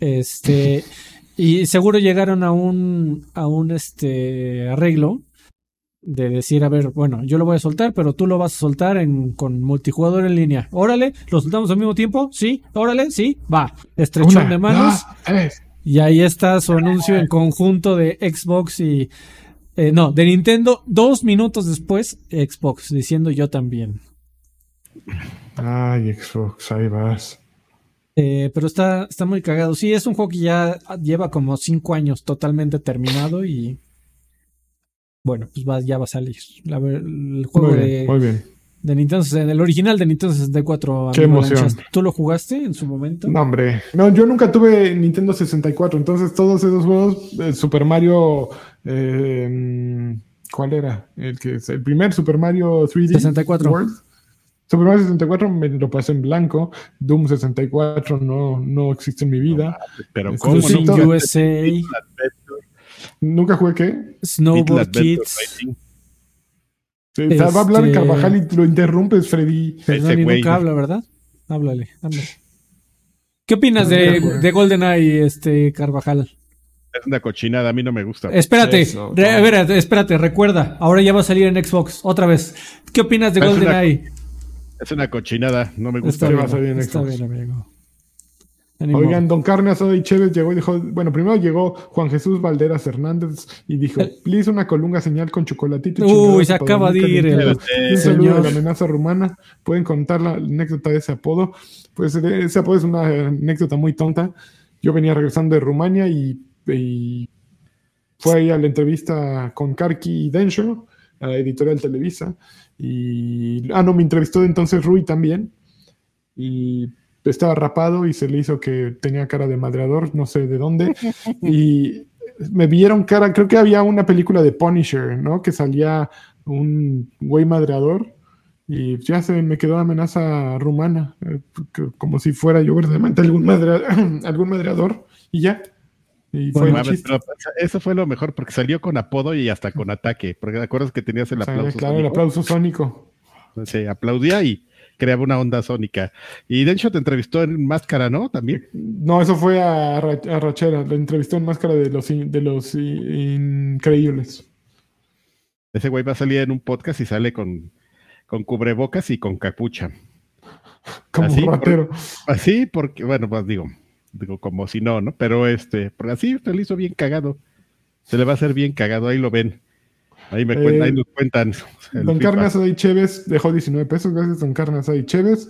Este... Y seguro llegaron a un, a un este, arreglo de decir, a ver, bueno, yo lo voy a soltar, pero tú lo vas a soltar en, con multijugador en línea. Órale, ¿lo soltamos al mismo tiempo? Sí, órale, sí, va. Estrechón de manos. y ahí está su anuncio en conjunto de Xbox y... Eh, no, de Nintendo, dos minutos después, Xbox, diciendo yo también. Ay, Xbox, ahí vas. Eh, pero está, está muy cagado. Sí, es un juego que ya lleva como cinco años totalmente terminado y. Bueno, pues va, ya va a salir. el juego de, de Nintendo el original de Nintendo 64. Qué emoción. ¿Tú lo jugaste en su momento? No, hombre. No, yo nunca tuve Nintendo 64. Entonces, todos esos juegos, eh, Super Mario. Eh, ¿Cuál era? El que el primer Super Mario 3D 64. World. Super Mario 64 me lo pasé en blanco. Doom 64 no, no existe en mi vida. pero ¿cómo no? USA. ¿Nunca jugué qué? Snowboard Kids. Sí, Va a hablar este, Carvajal y lo interrumpes, Freddy. Perdón, y nunca habla, ¿verdad? Háblale, háblale. ¿Qué opinas de, de GoldenEye, este, Carvajal? Es una cochinada, a mí no me gusta. Espérate, espérate, recuerda, ahora ya va a salir en Xbox, otra vez. ¿Qué opinas de GoldenEye? Es una cochinada, no me gusta. Está bien, está bien amigo. Oigan, Don Carne Asado y Chévez llegó y dijo, bueno, primero llegó Juan Jesús Valderas Hernández y dijo, please una colunga señal con chocolatito. Uy, se acaba de ir. El, un saludo de la amenaza rumana. Pueden contar la anécdota de ese apodo. Pues ese apodo es una anécdota muy tonta. Yo venía regresando de Rumania y, y fue ahí a la entrevista con Karki Densho, a la editorial Televisa. Y, ah, no, me entrevistó entonces Rui también. Y estaba rapado y se le hizo que tenía cara de madreador, no sé de dónde. y me vieron cara, creo que había una película de Punisher, ¿no? Que salía un güey madreador. Y ya se me quedó amenaza rumana, eh, como si fuera yo verdaderamente algún, algún madreador. Y ya. Eso fue lo mejor, porque salió con apodo y hasta con ataque. Porque te acuerdas que tenías el aplauso Claro, el aplauso sónico. Sí, aplaudía y, creaba una onda sónica. Y de hecho te entrevistó en Máscara, ¿no? También. No, eso fue a, Rachera, la entrevistó en Máscara de los, de los Increíbles. Ese güey va a salir en un podcast y sale con, con cubrebocas y con capucha. Como así, ratero. así, porque, bueno, pues digo, digo, como si no, ¿no? Pero este, porque así se le hizo bien cagado. Se le va a hacer bien cagado, ahí lo ven. Ahí me cuentan, ahí eh, nos cuentan. Don Carnes Adi Chévez dejó 19 pesos, gracias Don Carnes Adi Chévez.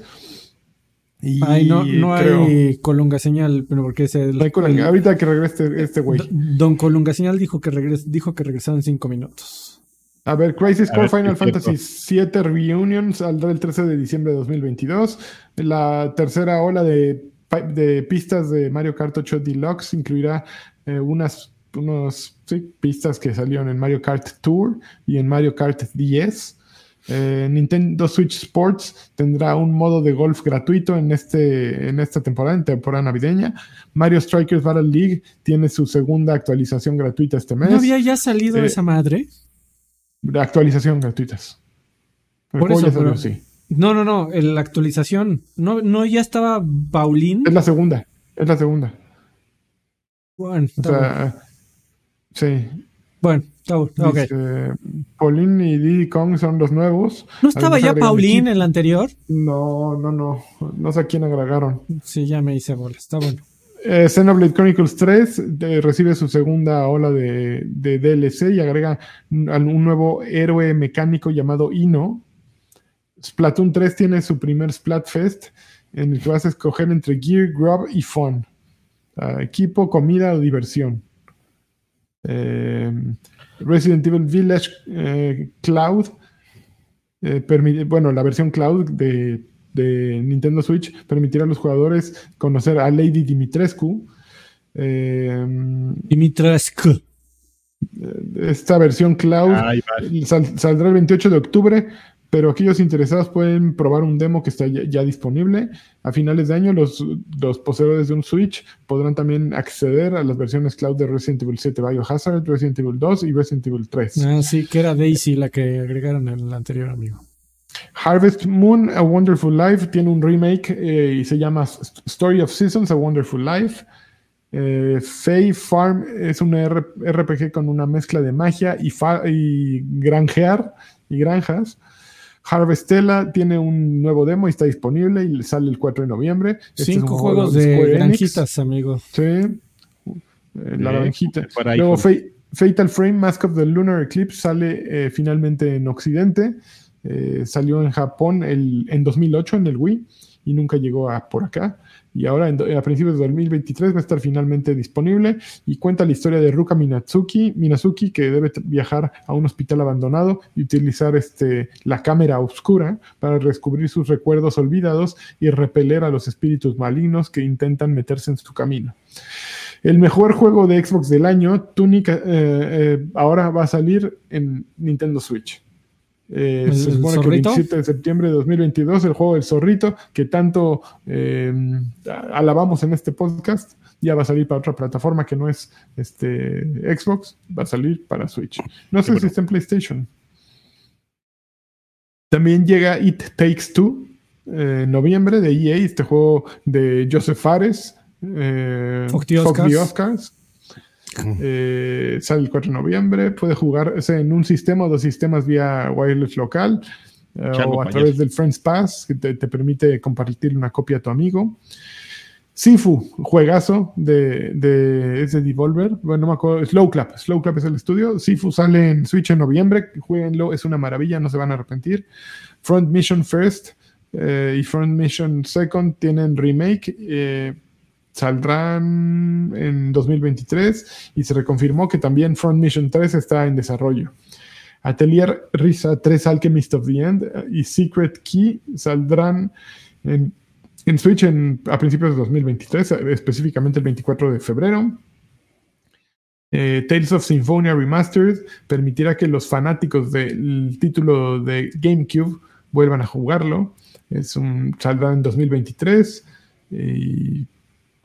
Y no, no hay Colunga señal, pero porque es el, ahorita que regrese este güey. Don Colunga señal dijo que regres, dijo que regresaron en 5 minutos. A ver, Crisis Core Final Fantasy VII Reunion saldrá el 13 de diciembre de 2022. La tercera ola de, de pistas de Mario Kart 8 Deluxe incluirá eh, unas unos pistas que salieron en Mario Kart Tour y en Mario Kart 10. Eh, Nintendo Switch Sports tendrá un modo de golf gratuito en, este, en esta temporada, en temporada navideña. Mario Strikers Battle League tiene su segunda actualización gratuita este mes. ¿No había ya salido eh, esa madre? De actualización gratuitas. Por eso, sí. No, no, no, la actualización. No, no ya estaba Paulín. Es la segunda, es la segunda. Bueno, Sí. Bueno, está okay. Pauline y Diddy Kong son los nuevos. ¿No estaba ya Pauline en la anterior? No, no, no. No sé a quién agregaron. Sí, ya me hice bola. Está bueno. Eh, Xenoblade Chronicles 3 recibe su segunda ola de, de, DLC y agrega un nuevo héroe mecánico llamado Ino. Splatoon 3 tiene su primer Splatfest en el que vas a escoger entre Gear, Grub y Fun. equipo, comida o diversión. Eh, Resident Evil Village eh, Cloud, eh, permite, bueno, la versión Cloud de, Nintendo Switch permitirá a los jugadores conocer a Lady Dimitrescu. Dimitrescu. Esta versión Cloud saldrá el 28 de octubre pero aquellos interesados pueden probar un demo que está ya, disponible. A finales de año, los, los, poseedores de un Switch podrán también acceder a las versiones cloud de Resident Evil 7 Biohazard, Resident Evil 2 y Resident Evil 3. Ah, sí, que era Daisy la que agregaron en el anterior, amigo. Harvest Moon, A Wonderful Life, tiene un remake eh, y se llama Story of Seasons, A Wonderful Life. Eh, Fae Farm es un RPG con una mezcla de magia y, y granjear y granjas. Harvestella tiene un nuevo demo y está disponible y sale el 4 de noviembre. Este Cinco juegos de, granjitas, amigo. Sí, eh, la granjita. Luego Fatal Frame, Mask of the Lunar Eclipse sale eh, finalmente en Occidente. Eh, salió en Japón el, en 2008 en el Wii y nunca llegó a por acá y ahora a principios de 2023 va a estar finalmente disponible y cuenta la historia de Ruka Minazuki, Minazuki que debe viajar a un hospital abandonado y utilizar este, la cámara oscura para descubrir sus recuerdos olvidados y repeler a los espíritus malignos que intentan meterse en su camino. El mejor juego de Xbox del año, Tunic, eh, eh, ahora va a salir en Nintendo Switch. Eh, se supone que el 27 de septiembre de 2022, el juego del zorrito, que tanto eh, alabamos en este podcast, ya va a salir para otra plataforma que no es este, Xbox, va a salir para Switch. No sé si está en PlayStation. También llega It Takes Two eh, en noviembre de EA, este juego de Joseph Fares, eh, Oscars eh, sale el 4 de noviembre. Puede jugarse en un sistema o dos sistemas vía wireless local eh, o a través del Friends Pass, que te, permite compartir una copia a tu amigo. Sifu, juegazo de, de ese Devolver. Bueno, no me acuerdo. Slow Clap. Slow Clap es el estudio. Sifu sale en Switch en noviembre. Jueguenlo, es una maravilla, no se van a arrepentir. Front Mission First eh, y Front Mission Second tienen remake saldrán en 2023 y se reconfirmó que también Front Mission 3 está en desarrollo. Atelier Risa 3 Alchemist of the End y Secret Key saldrán en, Switch a principios de 2023, específicamente el 24 de febrero. Eh, Tales of Symphonia Remastered permitirá que los fanáticos del título de GameCube vuelvan a jugarlo. Es un, saldrá en 2023 y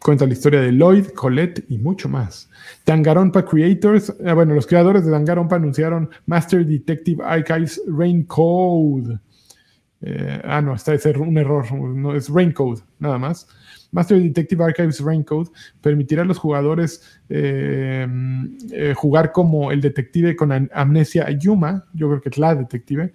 Cuenta la historia de Lloyd, Colette y mucho más. Danganronpa Creators, eh, bueno, los creadores de Danganronpa anunciaron Master Detective Archives Rain Code. eh, ah, no, está ese un error, no, es Raincode, nada más. Master Detective Archives Raincode permitirá a los jugadores eh, eh, jugar como el detective con amnesia Yuma, yo creo que es la detective,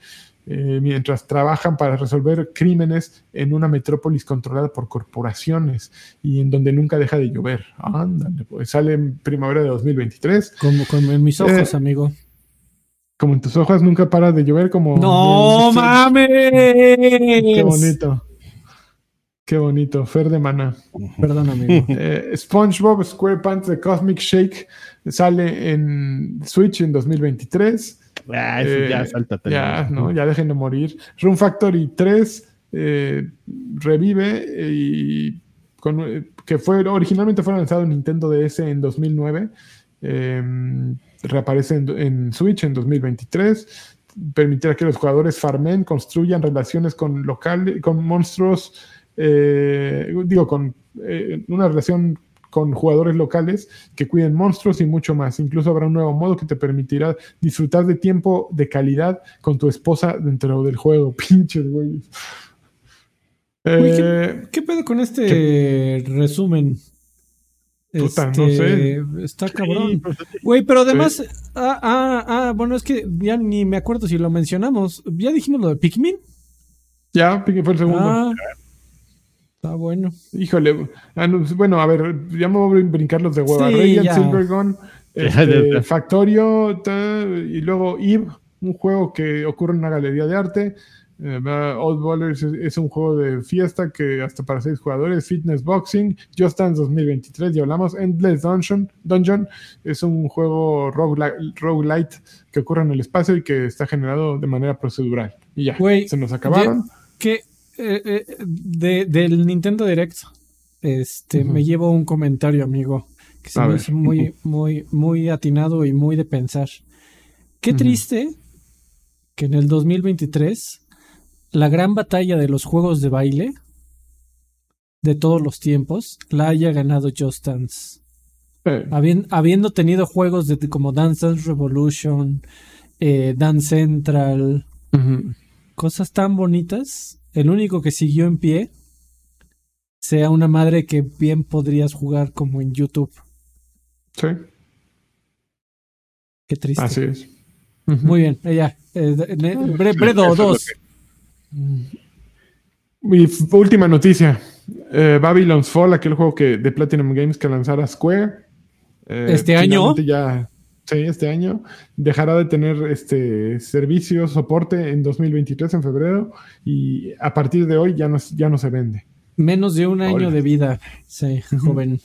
eh, mientras trabajan para resolver crímenes en una metrópolis controlada por corporaciones y en donde nunca deja de llover. Ándale, pues sale en primavera de 2023. Como, como en mis ojos, amigo. Como en tus ojos nunca para de llover, como. ¡No mames! Qué bonito. Qué bonito, Fer de Mana. Perdón, amigo. Eh, SpongeBob SquarePants The Cosmic Shake sale en Switch en 2023. Ah, ya eh, salta Ya, ¿no? ya dejen de morir. Room Factory 3 eh, revive y que fue originalmente fue lanzado en Nintendo DS en 2009. Em, reaparece en, en, Switch en 2023. Permitirá que los jugadores farmen, construyan relaciones con locales, con monstruos eh, digo, con eh, una relación con jugadores locales que cuiden monstruos y mucho más. Incluso habrá un nuevo modo que te permitirá disfrutar de tiempo de calidad con tu esposa dentro del juego. Pinches, güey. Eh, ¿qué, pedo con este resumen? Puta, no este, sé. Está cabrón. Güey, pero además. Ah, ah, ah, bueno, es que ya ni me acuerdo si lo mencionamos. ¿Ya dijimos lo de Pikmin? Ya, Pikmin fue el segundo. Ah, Está bueno. Híjole. Ah, bueno, a ver, ya me voy a brincar los de hueva. Sí, Silvergun, este, Factorio y luego Eve, un juego que ocurre en una galería de arte. Eh, Old Ballers es, un juego de fiesta que hasta para seis jugadores. Fitness Boxing, Just Dance 2023, ya hablamos. Endless Dungeon, Dungeon es un juego roguelite que ocurre en el espacio y que está generado de manera procedural. Y ya, se nos acabaron. ¿Qué? Eh, eh, de, del Nintendo Direct, este, me llevo un comentario, amigo, que se me hizo muy, muy, muy atinado y muy de pensar. Qué triste que en el 2023 la gran batalla de los juegos de baile de todos los tiempos la haya ganado Just Dance. habiendo tenido juegos de, como Dance Dance Revolution, eh, Dance Central, cosas tan bonitas el único que siguió en pie sea una madre que bien podrías jugar como en YouTube. Sí. Qué triste. Así es. Muy bien, ya. Eh, Bredo 2. Mi última noticia. Eh, Babylon's Fall, aquel juego que, de Platinum Games que lanzara Square. Eh, ¿Este año? Ya, Sí, este año dejará de tener este servicio, soporte en 2023, en febrero, y a partir de hoy ya no, ya no se vende. Menos de un año de vida, sí, joven.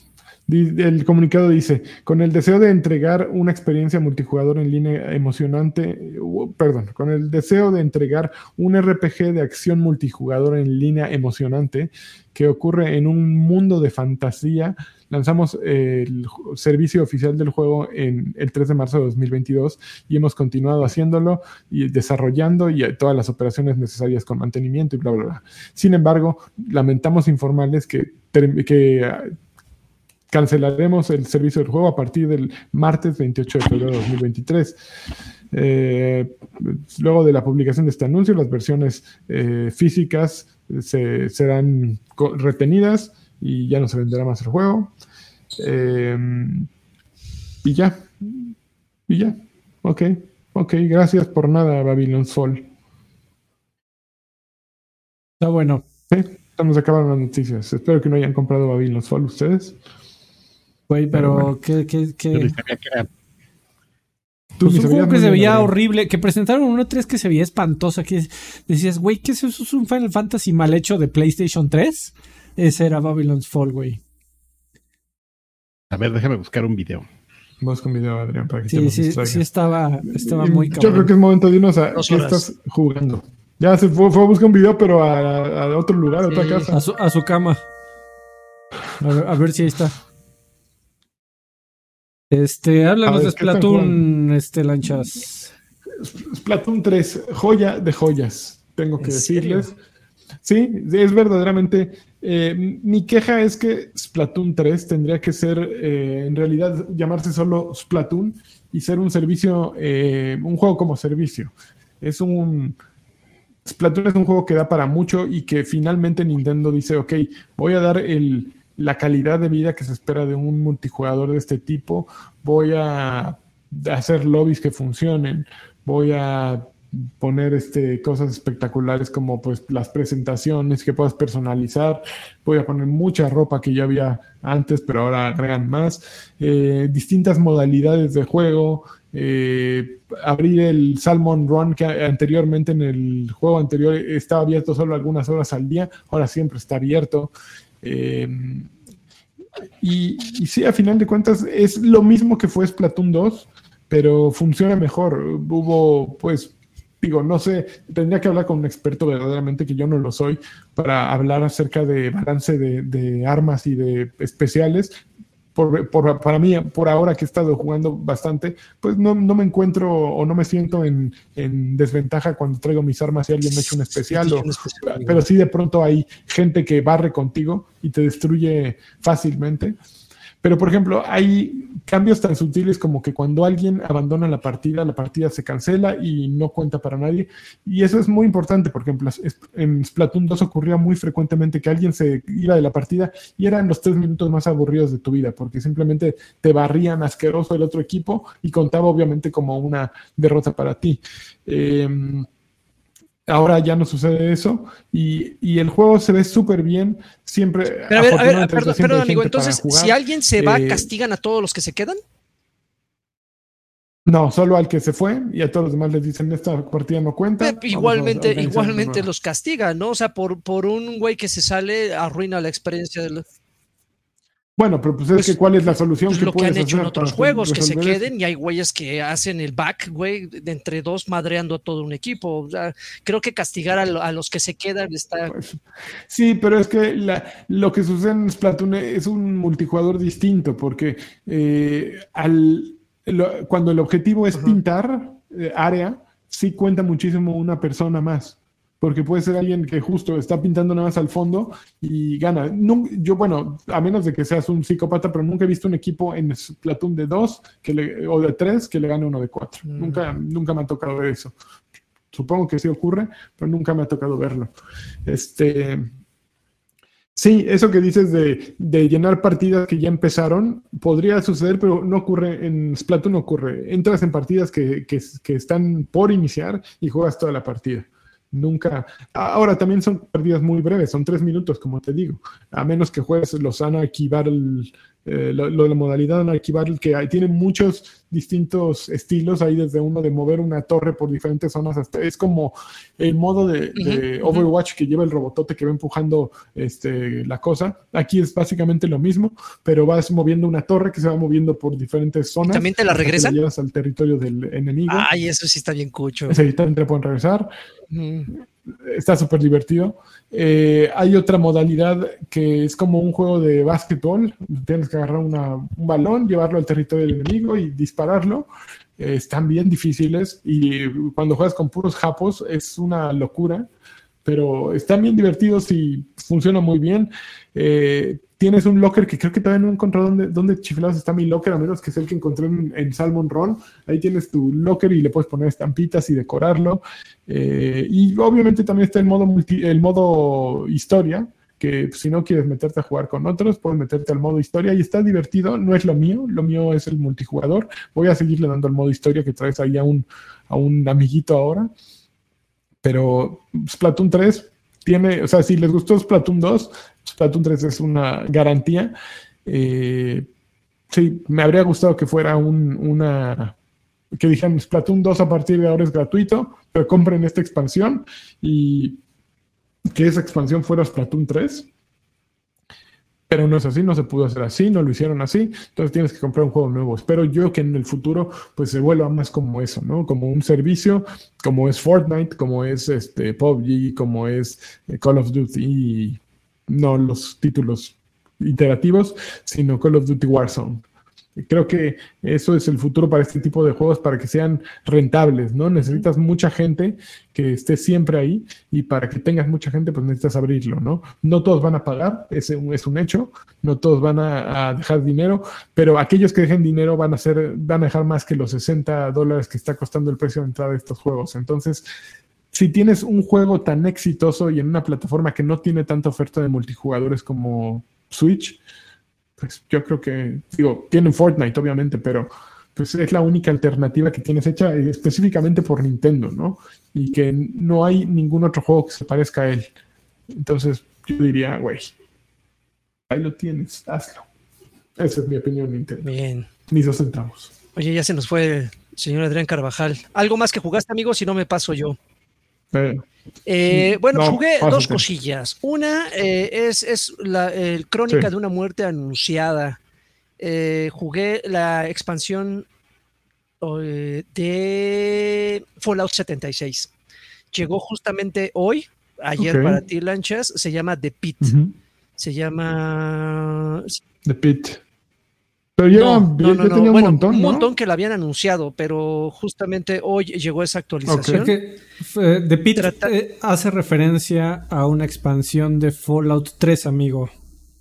El comunicado dice, con el deseo de entregar una experiencia multijugador en línea emocionante, perdón, con el deseo de entregar un RPG de acción multijugador en línea emocionante que ocurre en un mundo de fantasía, lanzamos el servicio oficial del juego en el 3 de marzo de 2022 y hemos continuado haciéndolo y desarrollando y todas las operaciones necesarias con mantenimiento y bla, bla, bla. Sin embargo, lamentamos informarles que, que cancelaremos el servicio del juego a partir del martes 28 de febrero de 2023. Eh, luego de la publicación de este anuncio, las versiones eh, físicas se, serán retenidas y ya no se venderá más el juego. Eh, y ya, y ya, ok, ok, gracias por nada, Babylon's Fall. Está bueno. estamos acabando las noticias. Espero que no hayan comprado Babylon's Fall ustedes. Güey, pero, ¿qué, qué, qué? Pues un juego que se veía horrible, que presentaron uno 3 que se veía espantosa, que decías, güey, ¿qué es eso? ¿Es un Final Fantasy mal hecho de PlayStation 3? Ese era Babylon's Fall, güey. A ver, déjame buscar un video. Busca un video, Adrián, para que sí, sí, sí, estaba, estaba muy cabrón. Yo creo que es momento de irnos a qué estás jugando. Ya se fue, fue, a buscar un video, pero a, otro lugar, a otra casa. A su, a su cama. A ver, si ahí está. Este, háblanos de Splatoon, este, lanchas. Splatoon 3, joya de joyas, tengo que decirles. Sí, es verdaderamente. Eh, mi queja es que Splatoon 3 tendría que ser, eh, en realidad, llamarse solo Splatoon y ser un servicio, eh, un juego como servicio. Es un Splatoon es un juego que da para mucho y que finalmente Nintendo dice, ok, voy a dar el, la calidad de vida que se espera de un multijugador de este tipo, voy a hacer lobbies que funcionen, voy a poner este, cosas espectaculares como pues las presentaciones que puedas personalizar. Voy a poner mucha ropa que ya había antes, pero ahora agregan más. Eh, distintas modalidades de juego. Eh, abrir el Salmon Run que anteriormente en el juego anterior estaba abierto solo algunas horas al día, ahora siempre está abierto. Eh, y, y sí, a final de cuentas es lo mismo que fue Splatoon 2, pero funciona mejor. Hubo pues digo, no sé, tendría que hablar con un experto verdaderamente que yo no lo soy para hablar acerca de balance de, armas y de especiales. Por, para mí, por ahora que he estado jugando bastante, pues no, no me encuentro o no me siento en, en, desventaja cuando traigo mis armas y alguien me echa un especial. O, pero sí de pronto hay gente que barre contigo y te destruye fácilmente. Pero, por ejemplo, hay cambios tan sutiles como que cuando alguien abandona la partida, la partida se cancela y no cuenta para nadie. Y eso es muy importante, por ejemplo, en Splatoon 2 ocurría muy frecuentemente que alguien se iba de la partida y eran los tres minutos más aburridos de tu vida, porque simplemente te barrían asqueroso el otro equipo y contaba obviamente como una derrota para ti. Eh, Ahora ya no sucede eso y, el juego se ve súper bien. Siempre. Pero a ver, a ver perdón, amigo. Entonces, si alguien se va, eh, ¿castigan a todos los que se quedan? No, solo al que se fue y a todos los demás les dicen esta partida no cuenta. igualmente, igualmente los castigan, ¿no? O sea, por, por un güey que se sale, arruina la experiencia de los. Bueno, pero pues es pues, que cuál es la solución pues que lo que han hecho en otros juegos, que se queden y hay güeyes que hacen el back, güey, de entre dos madreando a todo un equipo. creo que castigar a, los que se quedan está... Pues, sí, pero es que lo que sucede en Splatoon es un multijugador distinto, porque eh, al, cuando el objetivo es pintar eh, área, sí cuenta muchísimo una persona más porque puede ser alguien que justo está pintando nada más al fondo y gana. yo, bueno, a menos de que seas un psicópata, pero nunca he visto un equipo en Splatoon de dos que o de tres que le gane uno de cuatro. Mm. Nunca, nunca me ha tocado ver eso. Supongo que sí ocurre, pero nunca me ha tocado verlo. Este, Sí, eso que dices de, llenar partidas que ya empezaron, podría suceder, pero no ocurre en Splatoon, no ocurre. Entras en partidas que, que, están por iniciar y juegas toda la partida. Nunca. Ahora también son partidas muy breves, son tres minutos, como te digo. A menos que juegues los Ana el eh, lo, la modalidad el que hay, tiene muchos distintos estilos. Hay desde uno de mover una torre por diferentes zonas hasta. Es como el modo de, Overwatch que lleva el robotote que va empujando este, la cosa. Aquí es básicamente lo mismo, pero vas moviendo una torre que se va moviendo por diferentes zonas. ¿También te la regresan? llevas al territorio del enemigo. Ay, eso sí está bien cucho. Sí, también te pueden regresar. Está súper divertido. Eh, hay otra modalidad que es como un juego de básquetbol. Tienes que agarrar un balón, llevarlo al territorio del enemigo y dispararlo. Eh, están bien difíciles y cuando juegas con puros japos es una locura, pero están bien divertidos y funcionan muy bien. Eh, tienes un locker que creo que todavía no he dónde, dónde chiflados está mi locker, a menos que es el que encontré en, Salmon Run. Ahí tienes tu locker y le puedes poner estampitas y decorarlo. Eh, y obviamente también está el modo, el modo historia, que si no quieres meterte a jugar con otros, puedes meterte al modo historia y está divertido. No es lo mío, lo mío es el multijugador. Voy a seguirle dando el modo historia que traes ahí a un, a un amiguito ahora. Pero Splatoon 3 tiene, o sea, si les gustó Splatoon 2, Splatoon 3 es una garantía. Eh, sí, me habría gustado que fuera un, una. que dijeran Splatoon 2 a partir de ahora es gratuito, pero compren esta expansión y que esa expansión fuera Splatoon 3. Pero no es así, no se pudo hacer así, no lo hicieron así, entonces tienes que comprar un juego nuevo. Espero yo que en el futuro pues se vuelva más como eso, ¿no? Como un servicio, como es Fortnite, como es este PUBG, como es eh, Call of Duty no los títulos iterativos, sino Call of Duty Warzone. Creo que eso es el futuro para este tipo de juegos, para que sean rentables, ¿no? Necesitas mucha gente que esté siempre ahí y para que tengas mucha gente, pues necesitas abrirlo, ¿no? No todos van a pagar, ese es un hecho, no todos van a, dejar dinero, pero aquellos que dejen dinero van a, ser, van a dejar más que los 60 dólares que está costando el precio de entrada de estos juegos. Entonces, si tienes un juego tan exitoso y en una plataforma que no tiene tanta oferta de multijugadores como Switch, pues yo creo que, digo, tienen Fortnite obviamente, pero pues es la única alternativa que tienes hecha específicamente por Nintendo, ¿no? Y que no hay ningún otro juego que se parezca a él. Entonces yo diría, güey, ahí lo tienes, hazlo. Esa es mi opinión, Nintendo. Bien. Ni dos centavos. Oye, ya se nos fue el señor Adrián Carvajal. ¿Algo más que jugaste, amigo? Si no me paso yo. Eh, bueno, No, jugué dos cosillas. Una eh, es, es la el crónica Sí. de una muerte anunciada. Eh, jugué la expansión de Fallout 76. Llegó justamente hoy, ayer para ti, Lanchas. Se llama The Pit. Se llama. The Pit. Pero ya, No, ya- no, ya no, no. tenía un Bueno, montón, un montón que la habían anunciado, pero justamente hoy llegó esa actualización. Es que eh, The Pit Trata- eh, hace referencia a una expansión de Fallout 3, amigo.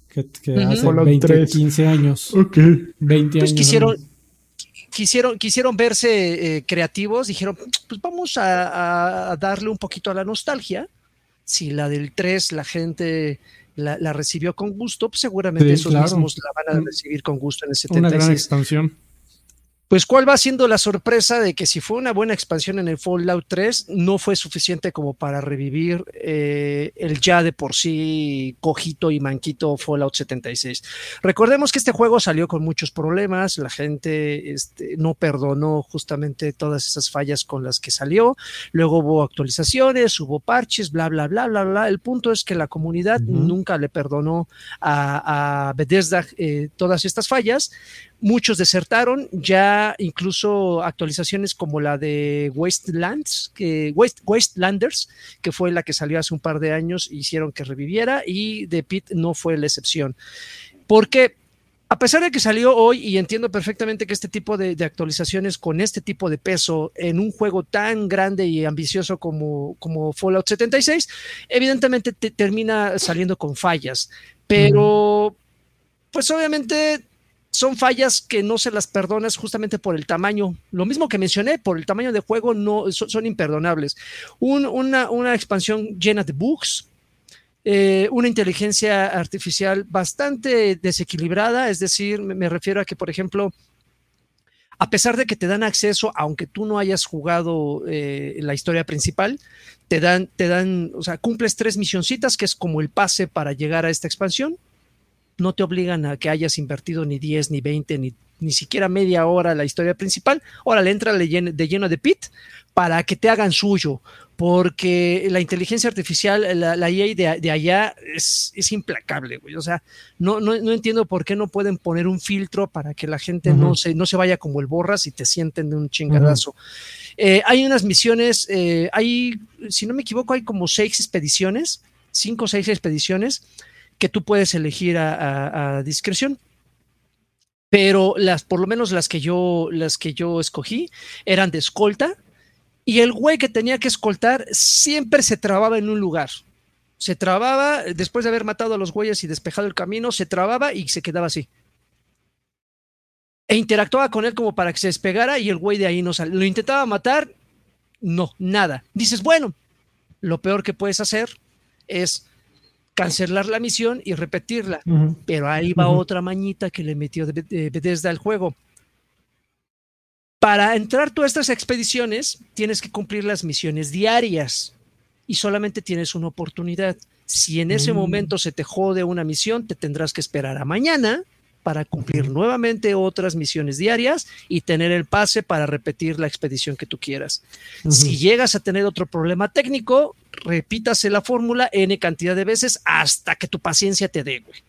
Que, hace Fallout 20, 3. 15 años. Ok. 20 pues años. quisieron, quisieron, quisieron verse eh, creativos, dijeron, pues vamos a, a- a darle un poquito a la nostalgia. Si la del 3 la gente la, la recibió con gusto, pues seguramente Sí, esos claro. mismos la van a recibir con gusto en el Una gran 76. expansión. Pues cuál va siendo la sorpresa de que si fue una buena expansión en el Fallout 3, no fue suficiente como para revivir eh, el ya de por sí cojito y manquito Fallout 76. Recordemos que este juego salió con muchos problemas, la gente este, no perdonó justamente todas esas fallas con las que salió, luego hubo actualizaciones, hubo parches, bla, bla, bla, bla, bla. El punto es que la comunidad nunca le perdonó a, a Bethesda eh, todas estas fallas muchos desertaron, ya incluso actualizaciones como la de Wastelands, que Waste, Wastelanders, que fue la que salió hace un par de años, hicieron que reviviera y The Pit no fue la excepción. Porque a pesar de que salió hoy y entiendo perfectamente que este tipo de, de actualizaciones con este tipo de peso en un juego tan grande y ambicioso como, como Fallout 76, evidentemente te termina saliendo con fallas, pero pues obviamente son fallas que no se las perdonas justamente por el tamaño. Lo mismo que mencioné, por el tamaño de juego no son, imperdonables. Un- una, expansión llena de bugs, eh, una inteligencia artificial bastante desequilibrada, es decir, me, me refiero a que, por ejemplo, a pesar de que te dan acceso, aunque tú no hayas jugado eh, la historia principal, te dan, te dan, o sea, cumples tres misioncitas, que es como el pase para llegar a esta expansión no te obligan a que hayas invertido ni 10, ni 20, ni, ni siquiera media hora la historia principal. Ahora le entra de lleno, de pit para que te hagan suyo, porque la inteligencia artificial, la, la EA de, de allá es, es implacable, güey. O sea, no, no, no, entiendo por qué no pueden poner un filtro para que la gente uh -huh. no, se, no se vaya como el borras y te sienten de un chingadazo. Uh -huh. eh, hay unas misiones, eh, hay, si no me equivoco, hay como seis expediciones, cinco o seis expediciones que tú puedes elegir a, discreción. Pero las, por lo menos las que yo, las que yo escogí eran de escolta. Y el güey que tenía que escoltar siempre se trababa en un lugar. Se trababa, después de haber matado a los güeyes y despejado el camino, se trababa y se quedaba así. E interactuaba con él como para que se despegara y el güey de ahí no salió. Lo intentaba matar, no, nada. Dices, bueno, lo peor que puedes hacer es cancelar la misión y repetirla. Uh -huh. Pero ahí va uh -huh. otra mañita que le metió de, de Bethesda al juego. Para entrar tú a estas expediciones, tienes que cumplir las misiones diarias y solamente tienes una oportunidad. Si en ese mm. momento se te jode una misión, te tendrás que esperar a mañana para cumplir nuevamente otras misiones diarias y tener el pase para repetir la expedición que tú quieras. Uh -huh. Si llegas a tener otro problema técnico, repítase la fórmula n cantidad de veces hasta que tu paciencia te dé, güey.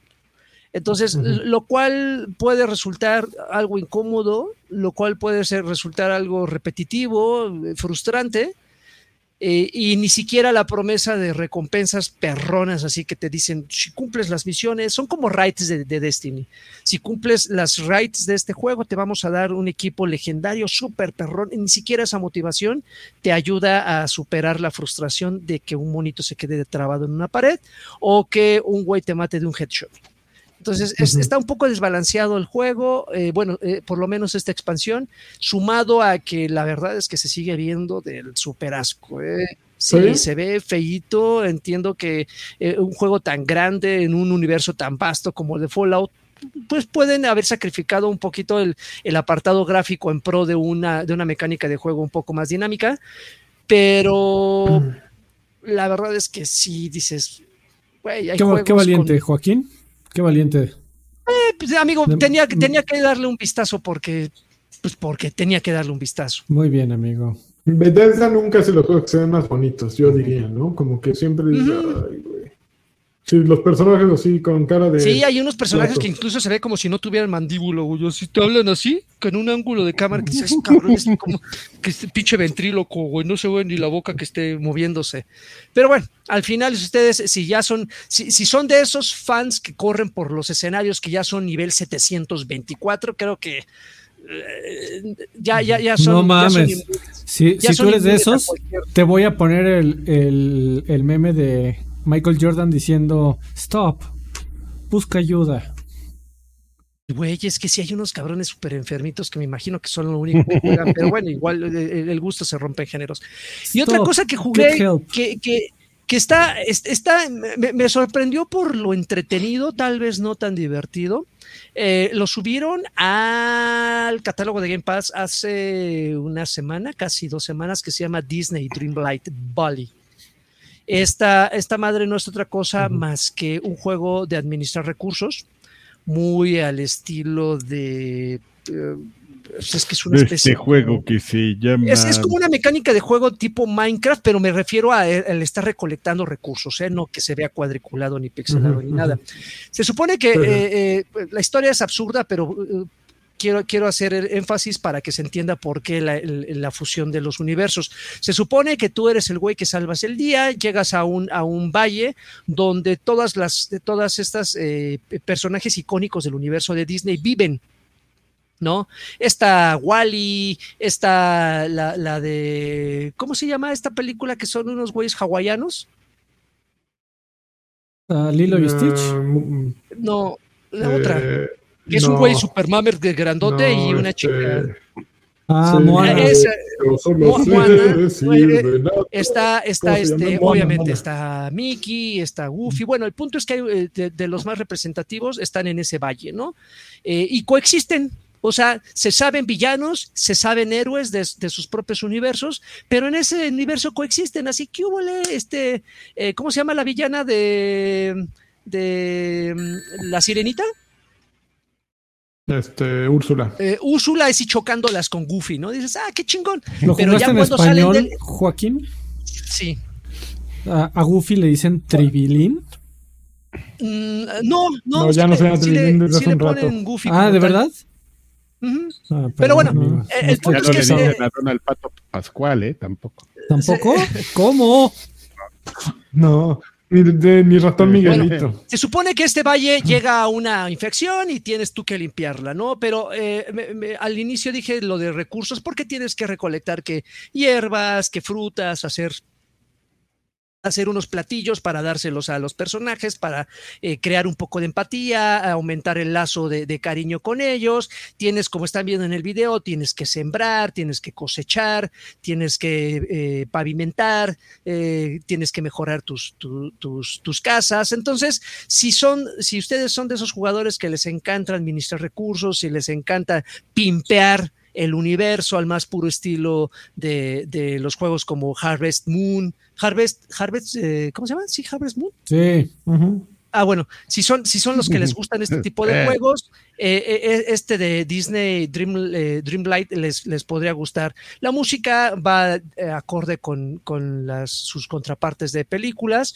Entonces, uh -huh. lo cual puede resultar algo incómodo, lo cual puede ser, resultar algo repetitivo, frustrante, eh, y ni siquiera la promesa de recompensas perronas, así que te dicen, si cumples las misiones, son como raids de, de, Destiny. Si cumples las raids de este juego, te vamos a dar un equipo legendario, súper perrón, y ni siquiera esa motivación te ayuda a superar la frustración de que un monito se quede trabado en una pared o que un güey te mate de un headshot. Entonces está un poco desbalanceado el juego, eh, bueno, eh, por lo menos esta expansión, sumado a que la verdad es que se sigue viendo del super asco. Eh. Sí, se ve feíto, entiendo que un juego tan grande en un universo tan vasto como el de Fallout, pues pueden haber sacrificado un poquito el, apartado gráfico en pro de una, de una mecánica de juego un poco más dinámica, pero la verdad es que sí dices, hay qué, qué valiente, Joaquín. Qué valiente. Eh, pues, amigo, tenía, tenía que darle un vistazo porque, pues porque tenía que darle un vistazo. Muy bien, amigo. Bethesda nunca se los juegos que se ven más bonitos, yo diría, ¿no? Como que siempre Sí, los personajes así con cara de. Sí, hay unos personajes que incluso se ve como si no tuvieran mandíbulo, güey. Si te hablan así, con un ángulo de cámara que dices, cabrón, es como que este pinche ventríloco, güey. No se ve ni la boca que esté moviéndose. Pero bueno, al final, ustedes, si ya son, si, si son de esos fans que corren por los escenarios que ya son nivel 724, creo que eh, ya, ya, ya son. No mames. si, tú eres de esos, te voy a poner el, el, el meme de Michael Jordan diciendo, stop, busca ayuda. Güey, es que si hay unos cabrones súper enfermitos que me imagino que son lo único que juegan, pero bueno, igual el, gusto se rompe en géneros. Y otra cosa que jugué, que, que, que, está, está me, sorprendió por lo entretenido, tal vez no tan divertido. Eh, lo subieron al catálogo de Game Pass hace una semana, casi dos semanas, que se llama Disney Dreamlight Valley. Esta, esta madre no es otra cosa más que un juego de administrar recursos, muy al estilo de... Eh, pues es que es una especie este juego que se llama. Es, como una mecánica de juego tipo Minecraft, pero me refiero a el, estar recolectando recursos, ¿eh? no que se vea cuadriculado ni pixelado ni nada. Se supone que eh, la historia es absurda, pero quiero, hacer énfasis para que se entienda por qué la, fusión de los universos. Se supone que tú eres el güey que salvas el día, llegas a un, a un valle donde todas las, todas estas eh, personajes icónicos del universo de Disney viven. ¿no? Está Wally, está la, de. ¿Cómo se llama esta película que son unos güeyes hawaianos? Uh, Lilo y Stitch. No, la otra. Eh, es un güey super mamer de grandote y una chica. Este, ah, Moana. está, está este, obviamente está Mickey, está Goofy. Bueno, el punto es que hay, eh, de, los más representativos están en ese valle, ¿no? Eh, y coexisten. O sea, se saben villanos, se saben héroes de, sus propios universos, pero en ese universo coexisten. Así que hubo este, eh, ¿cómo se llama la villana de, de mm, la sirenita? Este, Úrsula. Eh, Úrsula es y chocándolas con Goofy, ¿no? Dices, ah, qué chingón. Pero ya cuando español, salen Joaquín? Sí. A, Goofy le dicen Tribilín. Mm, no, no, no, ya no se llama Tribilín desde hace un rato. Goofy ah, ¿de verdad? ah, pero bueno, el punto es que. No le dicen a Donald Pato Pascual, ¿eh? Tampoco. ¿Tampoco? ¿Cómo? No, ni, ratón Miguelito. se supone que este valle llega a una infección y tienes tú que limpiarla, ¿no? Pero eh, al inicio dije lo de recursos porque tienes que recolectar que hierbas, que frutas, hacer hacer unos platillos para dárselos a los personajes, para eh, crear un poco de empatía, aumentar el lazo de, cariño con ellos. Tienes, como están viendo en el video, tienes que sembrar, tienes que cosechar, tienes que eh, pavimentar, eh, tienes que mejorar tus, tus, tus, casas. Entonces, si son, si ustedes son de esos jugadores que les encanta administrar recursos, si les encanta pimpear el universo al más puro estilo de, los juegos como Harvest Moon. Harvest, Harvest, eh, ¿cómo se llama? Sí, Harvest Moon. Sí. Ah, bueno, si son, si son los que les gustan este tipo de juegos, eh, eh, este de Disney Dream, Dreamlight les, les podría gustar. La música va acorde con, con las, sus contrapartes de películas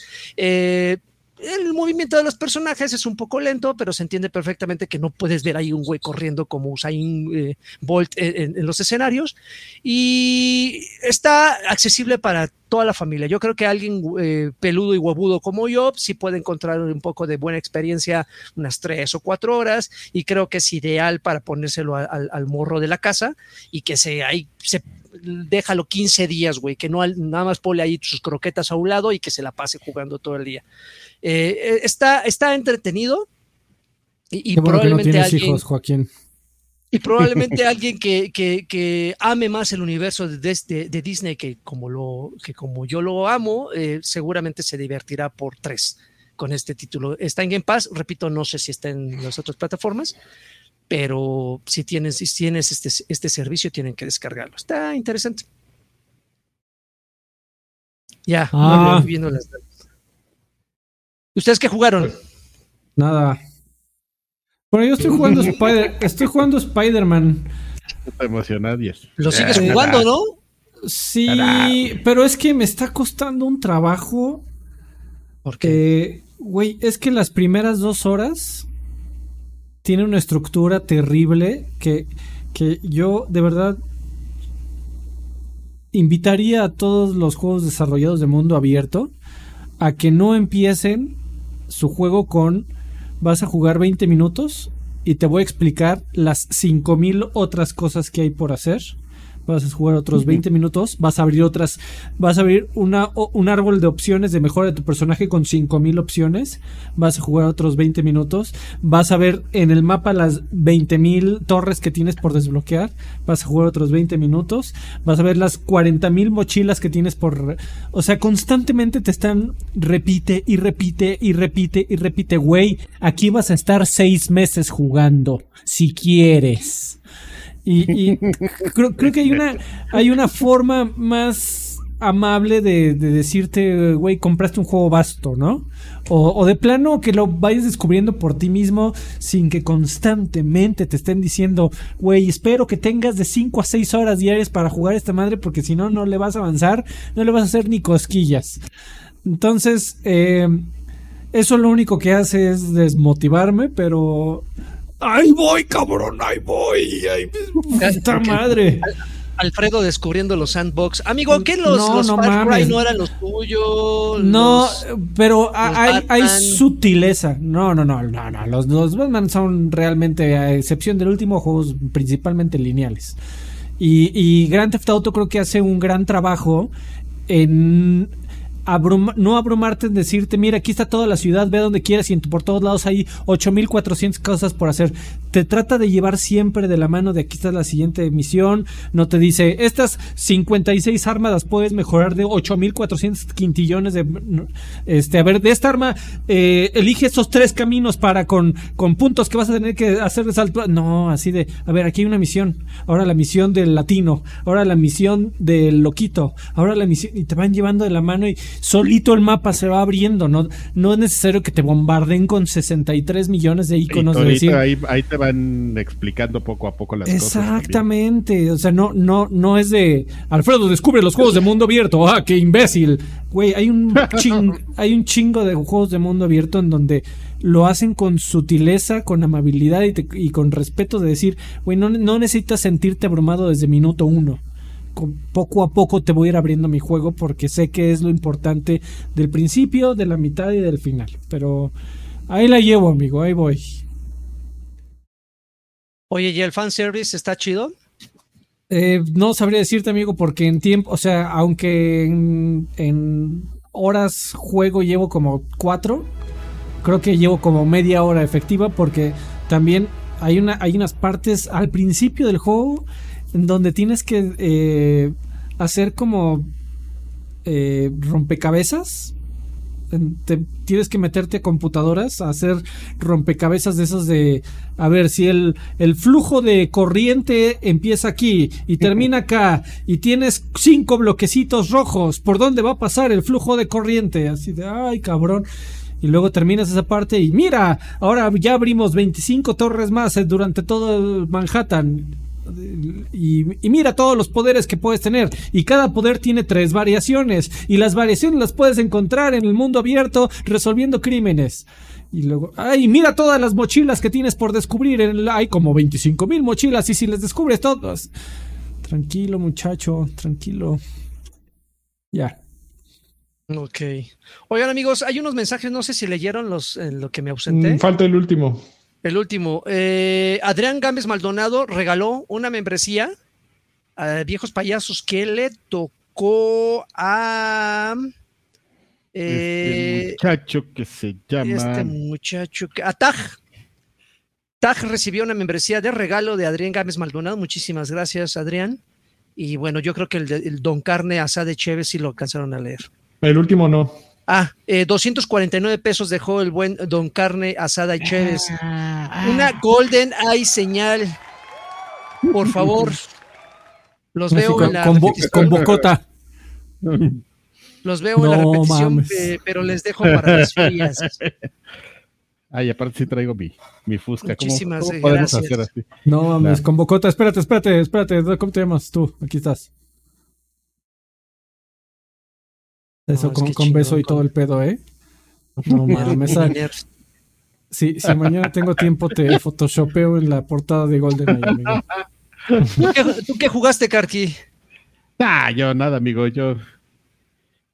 el movimiento de los personajes es un poco lento, pero se entiende perfectamente que no puedes ver ahí un güey corriendo como Usain eh, Bolt en, los escenarios. Y está accesible para toda la familia. Yo creo que alguien eh, peludo y huevudo como yo sí puede encontrar un poco de buena experiencia unas tres o cuatro horas y creo que es ideal para ponérselo al, morro de la casa y que se, ahí se déjalo 15 días, güey, que no nada más pone ahí sus croquetas a un lado y que se la pase jugando todo el día. Eh, eh, está, está entretenido. Y, no probablemente alguien, hijos, Joaquín. y probablemente alguien que, que- que ame más el universo de, de- de Disney que como, lo, que como yo lo amo, eh, seguramente se divertirá por tres con este título. Está en Game Pass, repito, no sé si está en las otras plataformas, pero si tienes, si tienes este, este servicio, tienen que descargarlo. Está interesante. Ya, Ah. viendo las- ¿Ustedes qué jugaron? Nada. Bueno, yo estoy jugando Spider, estoy jugando Spider-Man. No te emocionas. Lo sigues jugando, ¿no? Sí, pero es que me está costando un trabajo. Porque, güey, es que las primeras dos horas tiene una estructura terrible que, que yo de verdad invitaría a todos los juegos desarrollados de mundo abierto a que no empiecen su juego con vas a jugar 20 minutos y te voy a explicar las 5000 otras cosas que hay por hacer. Vas a jugar otros 20 minutos, vas a abrir otras, vas a abrir una, un árbol de opciones de mejora de tu personaje con 5000 opciones, vas a jugar otros 20 minutos, vas a ver en el mapa las 20000 torres que tienes por desbloquear, vas a jugar otros 20 minutos, vas a ver las 40000 mochilas que tienes por... O sea, constantemente te están repite y repite y repite y repite, güey, aquí vas a estar seis meses jugando, si quieres. Y, y creo, que hay una, hay una forma más amable de, de decirte, güey, compraste un juego vasto, ¿no? O, o de plano que lo vayas descubriendo por ti mismo sin que constantemente te estén diciendo, güey, espero que tengas de 5 a 6 horas diarias para jugar esta madre porque si no, no le vas a avanzar, no le vas a hacer ni cosquillas. Entonces, eh, eso lo único que hace es desmotivarme, pero... ¡Ahí voy, cabrón! ¡Ahí voy! ¡Ay, puta madre! Alfredo descubriendo los sandbox. Amigo, ¿qué los, No, los no Far Cry no eran los tuyos? No, Los- pero los hay, sutileza. No, no, no, no, no. Los, los Batman son realmente, a excepción del último, juegos principalmente lineales. Y, y Grand Theft Auto creo que hace un gran trabajo en no abrumarte en decirte, mira, aquí está toda la ciudad, ve donde quieras y por todos lados hay 8400 cosas por hacer. Te trata de llevar siempre de la mano de aquí está la siguiente misión, no te dice, estas 56 armas las puedes mejorar de 8400 quintillones de este, a ver, de esta arma eh, elige estos tres caminos para con con puntos que vas a tener que hacer de salto. No, así de, a ver, aquí hay una misión. Ahora la misión del latino, ahora la misión del loquito, ahora la misión y te van llevando de la mano y solito el mapa se va abriendo, no no es necesario que te bombarden con 63 millones de Y iconos de decir ahí, ahí te van explicando poco a poco las cosas. también. Exactamente, o sea, no, no, no es de Alfredo descubre los juegos de mundo abierto, ah, qué imbécil. Güey, hay un ching- hay un chingo de juegos de mundo abierto en donde lo hacen con sutileza, con amabilidad y, te- y con respeto de decir, güey, no, no necesitas sentirte abrumado desde minuto uno. Con- poco a poco te voy a ir abriendo mi juego porque sé que es lo importante del principio, de la mitad y del final. Pero ahí la llevo, amigo, ahí voy. Oye, ¿y el fanservice está chido? Eh, no sabría decirte, amigo, porque en tiempo, o sea, aunque en, en horas juego llevo como cuatro, creo que llevo como media hora efectiva porque también hay, una, hay unas partes al principio del juego en donde tienes que eh, hacer como eh, rompecabezas. Te- tienes que meterte a computadoras a hacer rompecabezas de esos de a ver si el, el flujo de corriente empieza aquí y termina acá y tienes cinco bloquecitos rojos por dónde va a pasar el flujo de corriente así de ay cabrón y luego terminas esa parte y mira ahora ya abrimos 25 torres más eh, durante todo Manhattan y, y mira todos los poderes que puedes tener. Y cada poder tiene tres variaciones. Y las variaciones las puedes encontrar en el mundo abierto resolviendo crímenes. Y luego, ay, mira todas las mochilas que tienes por descubrir. En el- hay como 25 mil mochilas. Y si les descubres todas. Tranquilo, muchacho, tranquilo. Ya. Ok. Oigan, amigos, hay unos mensajes, no sé si leyeron los, en lo que me ausenté. Mm, Falta el último. El último. eh, Adrián Gámez Maldonado regaló una membresía a Viejos Payasos que le tocó a. Este eh, muchacho que se llama. este muchacho. que- A Taj. Tag recibió una membresía de regalo de Adrián Gámez Maldonado. Muchísimas gracias, Adrián. Y bueno, yo creo que el, el Don Carne Asada de Chévez sí lo alcanzaron a leer. El último no. Ah, eh, 249 pesos dejó el buen Don Carne Asada y Chévez. Una Golden Eye señal. Por favor. Los veo con, en la con bo- repetición. con bocota. Los veo en la repetición, mames. pero les dejo para las frías. Ay, aparte sí traigo mi, mi fusca. ¿Cómo- Muchísimas, cómo podemos gracias. hacer así? No mames, Claro. con bocota. Espérate, espérate, espérate. ¿Cómo te llamas tú? Aquí estás. Eso No, es con, que con beso chingón, y todo con- el pedo, ¿eh? No mames. Si, si mañana tengo tiempo, te photoshopeo en la portada de GoldenEye, amigo. ¿Tú qué, tú qué jugaste, Karki? Ah, yo nada, amigo, yo, yo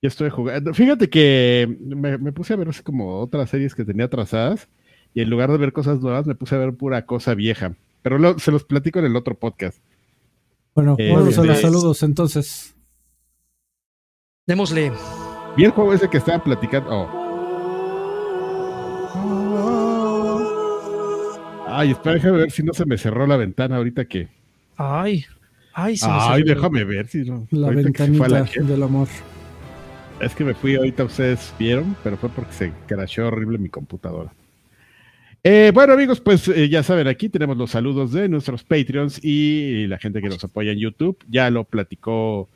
estoy jugando. Fíjate que me, me puse a ver así como otras series que tenía atrasadas y en lugar de ver cosas nuevas me puse a ver pura cosa vieja. Pero lo- se los platico en el otro podcast. Bueno, Eh, vámonos a los pues. saludos entonces. Démosle. Vi el juego ese que estaban platicando. oh. Ay, espera, déjame ver si no se me cerró la ventana ahorita que. Ay, ay, se me Ay, cerró. déjame ver si no. La ventanita la- del amor. Es que me fui ahorita, ustedes vieron, pero fue porque se crashó horrible mi computadora. Eh, bueno, amigos, pues eh, ya saben, aquí tenemos los saludos de nuestros Patreons y la gente que nos apoya en YouTube. Ya lo platicó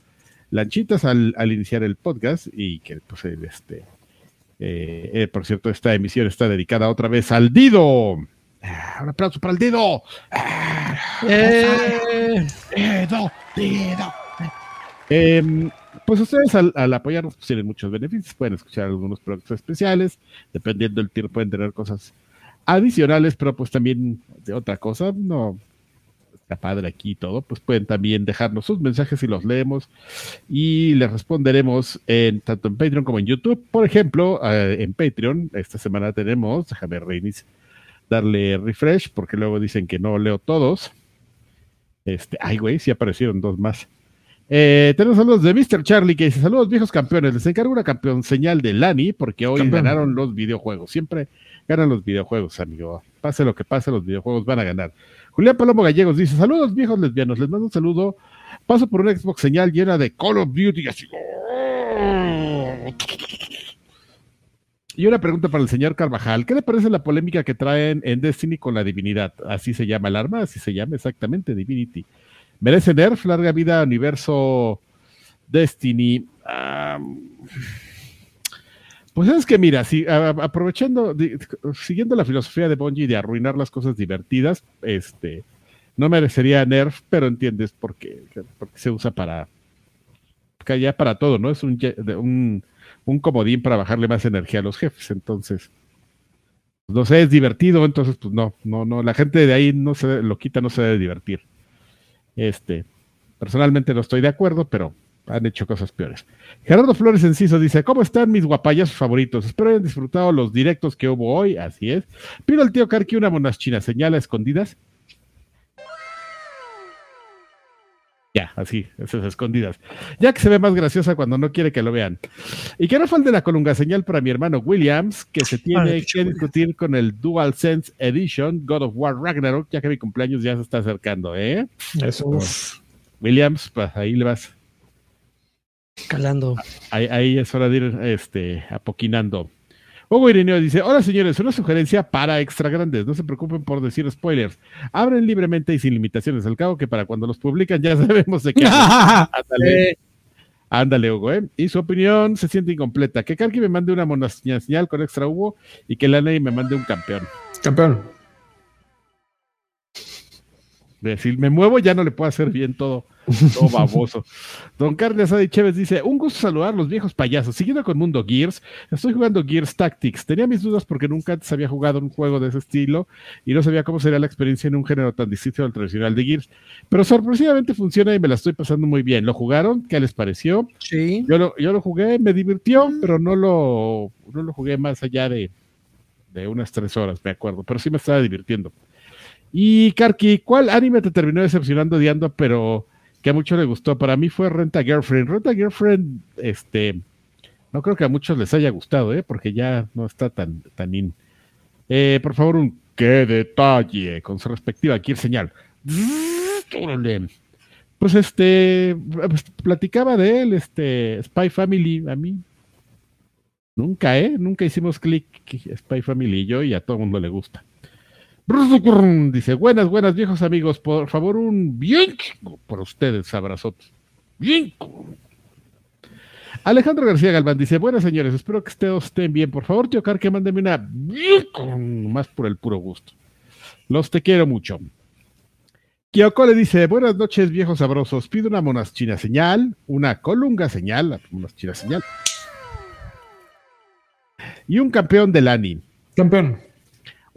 Lanchitas al, al iniciar el podcast y que, pues, el, este, eh, eh, por cierto, esta emisión está dedicada otra vez al Dido. Ah, un aplauso para el Dido. Ah, Eh, Dido, Dido. Em, pues ustedes al, al apoyarnos pues, tienen muchos beneficios, pueden escuchar algunos productos especiales, dependiendo del tiempo pueden tener cosas adicionales, pero pues también de otra cosa, no está padre aquí y todo, pues pueden también dejarnos sus mensajes y los leemos y les responderemos en tanto en Patreon como en YouTube. Por ejemplo, eh, en Patreon esta semana tenemos, déjame reinis, darle refresh porque luego dicen que no leo todos. Este, ay güey, sí aparecieron dos más. Eh, tenemos saludos de Mr. Charlie que dice: Saludos, viejos campeones. Les encargo una campeón señal de Lani porque hoy Campeón. ganaron los videojuegos. Siempre ganan los videojuegos, amigo. Pase lo que pase, los videojuegos van a ganar. Julián Palomo Gallegos dice: Saludos, viejos lesbianos. Les mando un saludo. Paso por una Xbox señal llena de Call of Duty. Así. Y una pregunta para el señor Carvajal. ¿Qué le parece la polémica que traen en Destiny con la divinidad? Así se llama el arma, así se llama exactamente Divinity. ¿Merece Nerf? Larga vida, universo Destiny. Am, pues es que mira, si, aprovechando, siguiendo la filosofía de Bungie de arruinar las cosas divertidas, este, no merecería Nerf, pero entiendes por qué, porque se usa para, ya para todo, ¿no? Es un, un comodín para bajarle más energía a los jefes, entonces, no sé, es divertido, entonces, pues no, no, no, la gente de ahí no se lo quita, no se debe divertir. Este, personalmente no estoy de acuerdo, pero han hecho cosas peores. Gerardo Flores Enciso dice: ¿Cómo están mis guapayas favoritos? Espero hayan disfrutado los directos que hubo hoy. Así es. Pido al tío Karki una monachina, señala escondidas. Ya, así, esas escondidas. Ya que se ve más graciosa cuando no quiere que lo vean. Y que no falte la colunga señal para mi hermano Williams, que se tiene Ay, que discutir con el DualSense Edition God of War Ragnarok, ya que mi cumpleaños ya se está acercando, ¿eh? Eso. Williams, pues ahí le vas. Calando. Ahí, ahí es hora de ir este, apoquinando. Hugo Ireneo dice: Hola señores, una sugerencia para extra grandes. No se preocupen por decir spoilers. Abren libremente y sin limitaciones. Al cabo que para cuando los publican ya sabemos de qué. Ándale. Ándale, Hugo, ¿eh? Y su opinión se siente incompleta. Que Karki me mande una monaseñal señal con extra Hugo y que Lana me mande un campeón. Campeón. Decir, me muevo, ya no le puedo hacer bien todo, todo baboso. Don Carlos Adi Chévez dice: Un gusto saludar a los viejos payasos. Siguiendo con Mundo Gears, estoy jugando Gears Tactics. Tenía mis dudas porque nunca antes había jugado un juego de ese estilo y no sabía cómo sería la experiencia en un género tan distinto al tradicional de Gears. Pero sorpresivamente funciona y me la estoy pasando muy bien. ¿Lo jugaron? ¿Qué les pareció? sí. Yo lo, yo lo jugué, me divirtió, pero no lo, no lo jugué más allá de, de unas tres horas, me acuerdo. Pero sí me estaba divirtiendo. Y Karki, ¿cuál anime te terminó decepcionando, odiando, pero que a muchos les gustó? Para mí fue Renta Girlfriend. Renta Girlfriend, este, no creo que a muchos les haya gustado, ¿eh? porque ya no está tan, tan in. Eh, por favor, un ¡Qué detalle! Con su respectiva aquí el señal. Pues este, pues, platicaba de él, este, Spy Family, a mí. Nunca, ¿eh? Nunca hicimos clic Spy Family y yo y a todo el mundo le gusta. Dice, buenas, buenas viejos amigos, por favor un bien por ustedes, abrazotes. Bien. Alejandro García Galván dice, buenas señores, espero que ustedes estén bien. Por favor, tío Car, que mándeme una bien más por el puro gusto. Los te quiero mucho. Kyoko le dice, buenas noches viejos sabrosos, pido una monaschina señal, una colunga señal, monaschina señal, y un campeón del ANI. Campeón.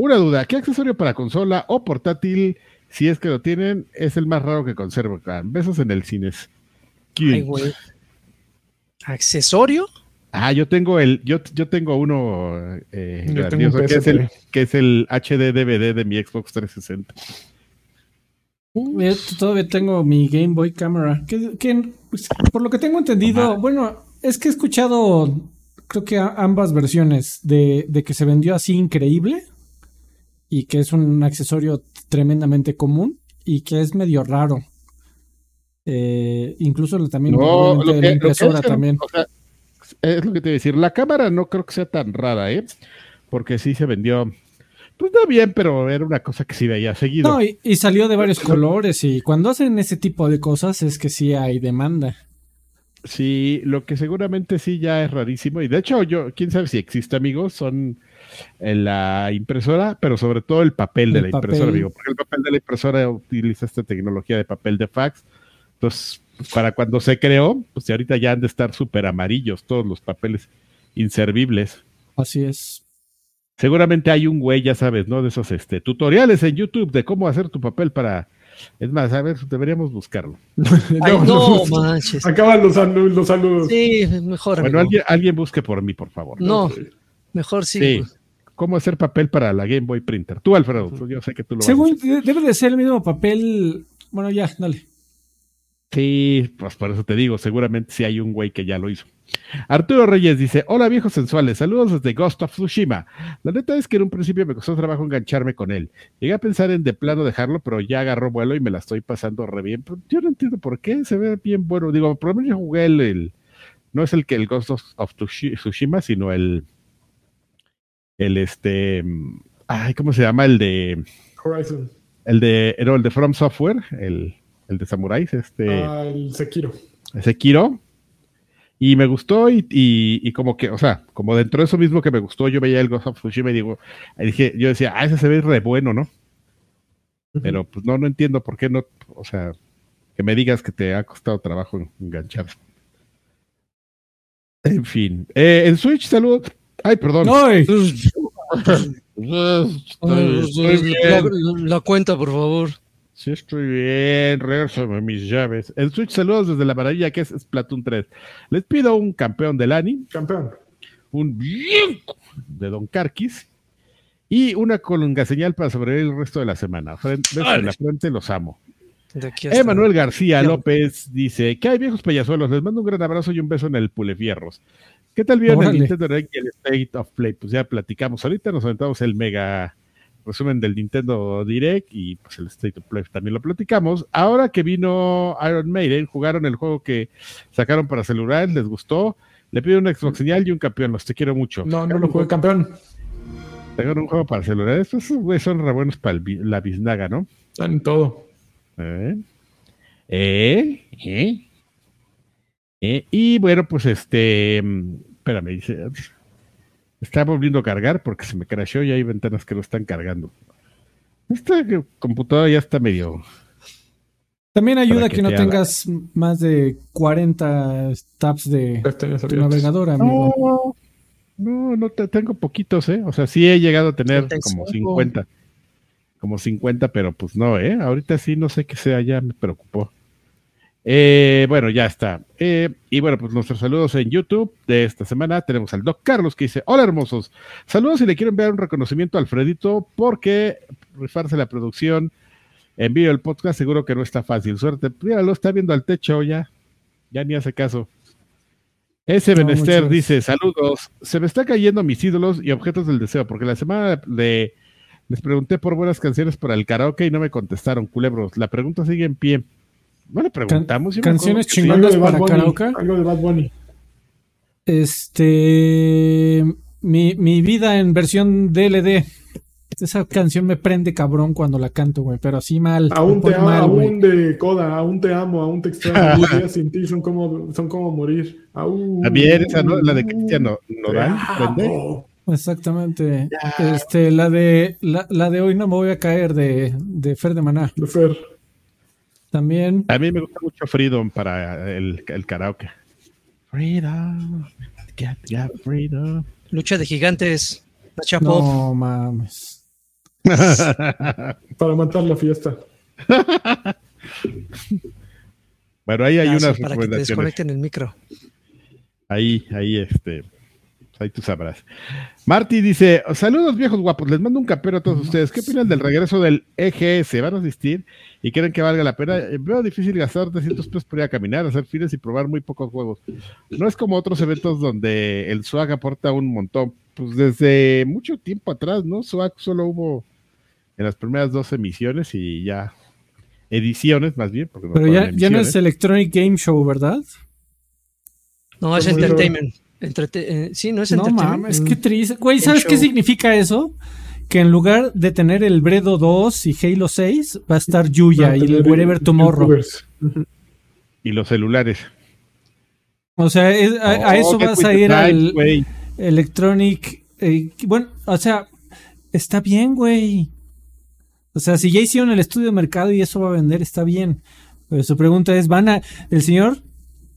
Una duda, ¿qué accesorio para consola o portátil, si es que lo tienen, es el más raro que conservo? Besos en el cines. Ay, güey. ¿Accesorio? Ah, yo tengo el, yo, yo tengo uno eh, Yo tengo un que, es el, PSP. que es el HD DVD de mi Xbox 360. Yo todavía tengo mi Game Boy Camera. Que, que, pues, por lo que tengo entendido, bueno, es que he escuchado, creo que a- ambas versiones de, de que se vendió así increíble y que es un accesorio tremendamente común y que es medio raro. Eh, incluso también No, lo probablemente que- la lo que impresora es también. o sea, es lo que te iba a decir. La cámara no creo que sea tan rara, ¿eh? Porque sí se vendió. Pues no bien, pero era una cosa que sí veía seguido. No, y, y salió de varios colores y cuando hacen ese tipo de cosas es que sí hay demanda. Sí, lo que seguramente sí ya es rarísimo. Y de hecho, yo, quién sabe si existe, amigos, son la impresora, pero sobre todo el papel de El la papel. impresora, amigo. Porque el papel de la impresora utiliza esta tecnología de papel de fax. Entonces, para cuando se creó, pues ahorita ya han de estar súper amarillos todos los papeles inservibles. Así es. Seguramente hay un güey, ya sabes, ¿no? De esos este, tutoriales en YouTube de cómo hacer tu papel para. Es más, a ver, deberíamos buscarlo. Ay, no, manches. Acaban los, los saludos. Sí, mejor. Bueno, amigo. alguien, alguien busque por mí, por favor. No, mejor sí. Sí. ¿Cómo hacer papel para la Game Boy Printer? Tú, Alfredo, tú- yo sé que tú lo vas a Según hacer. debe de ser el mismo papel. Bueno, ya, dale. Sí, pues por eso te digo, seguramente sí hay un güey que ya lo hizo. Arturo Reyes dice, hola viejos sensuales, saludos desde Ghost of Tsushima. La neta es que en un principio me costó trabajo engancharme con él. Llegué a pensar en de plano dejarlo, pero ya agarró vuelo y me la estoy pasando re bien. Pero yo no entiendo por qué, se ve bien bueno. Digo, por lo menos yo jugué el, el- no es el que el Ghost of, of Tsushi- Tsushima, sino el, el este, ay, ¿cómo se llama? El de, Horizon. el de, no, el de From Software, el, el de Samuráis, este... Ah, el Sekiro. Sekiro. Y me gustó y, y, y como que, o sea, como dentro de eso mismo que me gustó, yo veía el Ghost of Tsushima y digo, y dije, yo decía, ah, ese se ve re bueno, ¿no? Pero pues no, no entiendo por qué no, o sea, que me digas que te ha costado trabajo enganchar. En fin, eh, en Switch, salud. Ay, perdón. ¡Ay! Estoy- estoy La, bien. la cuenta, por favor. Sí, estoy bien. Regresame mis llaves. En Switch, saludos desde la maravilla que es Splatoon 3. Les pido un campeón del ANI, Campeón. un bien de Don Carquis y una colunga señal para sobrevivir el resto de la semana. Fren- besos en la frente, los amo. Emanuel García. López dice: ¿Qué hay, viejos payazuelos? Les mando un gran abrazo y un beso en el Pulefierros. ¿Qué tal vieron el. Nintendo Direct y el State of Play? Pues ya platicamos. Ahorita nos aventamos el mega resumen del Nintendo Direct y pues el State of Play también lo platicamos. Ahora que vino Iron Maiden, jugaron el juego que sacaron para celular, les gustó. Le pido un Xbox señal y un campeón. Los te quiero mucho. No, no lo jugué campeón. Sacaron un juego para celular. Estos güeyes son re buenos para el la biznaga, ¿no? Están en todo. ¿Eh? ¿Eh? ¿Eh? ¿Eh? Y bueno, pues este. Espérame, dice. Está volviendo a cargar porque se me crashó y hay ventanas que no están cargando. Esta computadora ya está medio. También ayuda que, que no tengas más de 40 tabs de tu navegador, amigo. No, no, no te- tengo poquitos, ¿eh? O sea, sí he llegado a tener como 35. 50. Como 50, pero pues no, ¿eh? Ahorita sí no sé qué sea, ya me preocupó. Eh, bueno, ya está. Eh, y bueno, pues nuestros saludos en YouTube de esta semana. Tenemos al Doc Carlos que dice: Hola hermosos, saludos y le quiero enviar un reconocimiento a Alfredito porque rifarse la producción en vivo el podcast seguro que no está fácil. Suerte, Mira, lo está viendo al techo ya. Ya ni hace caso. Ese No, Benester dice: Saludos, se me está cayendo mis ídolos y objetos del deseo porque la semana de Les pregunté por buenas canciones para el karaoke y no me contestaron, culebros. La pregunta sigue en pie. No le preguntamos. canciones sí. chingonas para Bunny, karaoke. Algo de Bad Bunny. Este. Mi, mi vida en versión DLD. Esa canción me prende cabrón cuando la canto, güey. Pero así mal. Aún te amo, mal, güey. aún de coda, aún te amo, aún te extraño. Días sin ti son como, son como morir. Aún, También esa, ¿no? La de Cristiano Nodal. Exactamente. Este, la de la, la de hoy no me voy a caer de, de Fer de Maná. De Fer. También. A mí me gusta mucho Freedom para el, el karaoke. Freedom. Get, get freedom. Lucha de gigantes. Nacha Pop. No mames. Para matar la fiesta. Bueno, ahí hay Ah, sí, unas para que te recomendaciones. desconecten el micro. Ahí, ahí, este. Ahí tú sabrás. Marty dice: Saludos viejos guapos, les mando un capero a todos ustedes. ¿Qué opinan del regreso del EGS? ¿Van a asistir y creen que valga la pena? Eh, Veo difícil gastar 300 pesos por ir a caminar, hacer fines y probar muy pocos juegos. No es como otros eventos donde el swag aporta un montón. Pues desde mucho tiempo atrás, ¿no? Swag solo hubo en las primeras dos emisiones y ya. Ediciones, más bien. Porque no Pero ya, no es. Electronic Game Show, ¿verdad? No, es entertainment. Entrete- eh, sí, no es No mames, qué triste. Güey, ¿sabes qué significa eso? Que en lugar de tener el Bredo 2 y Halo 6, va a estar Yuya y el Wherever Tomorrow. Y los celulares. O sea, es- a, a eso Oh, get vas a the ir al. Electronic. eh, bueno, o sea, está bien, güey. O sea, si ya hicieron el estudio de mercado y eso va a vender, está bien. Pero su pregunta es, ¿van a... El señor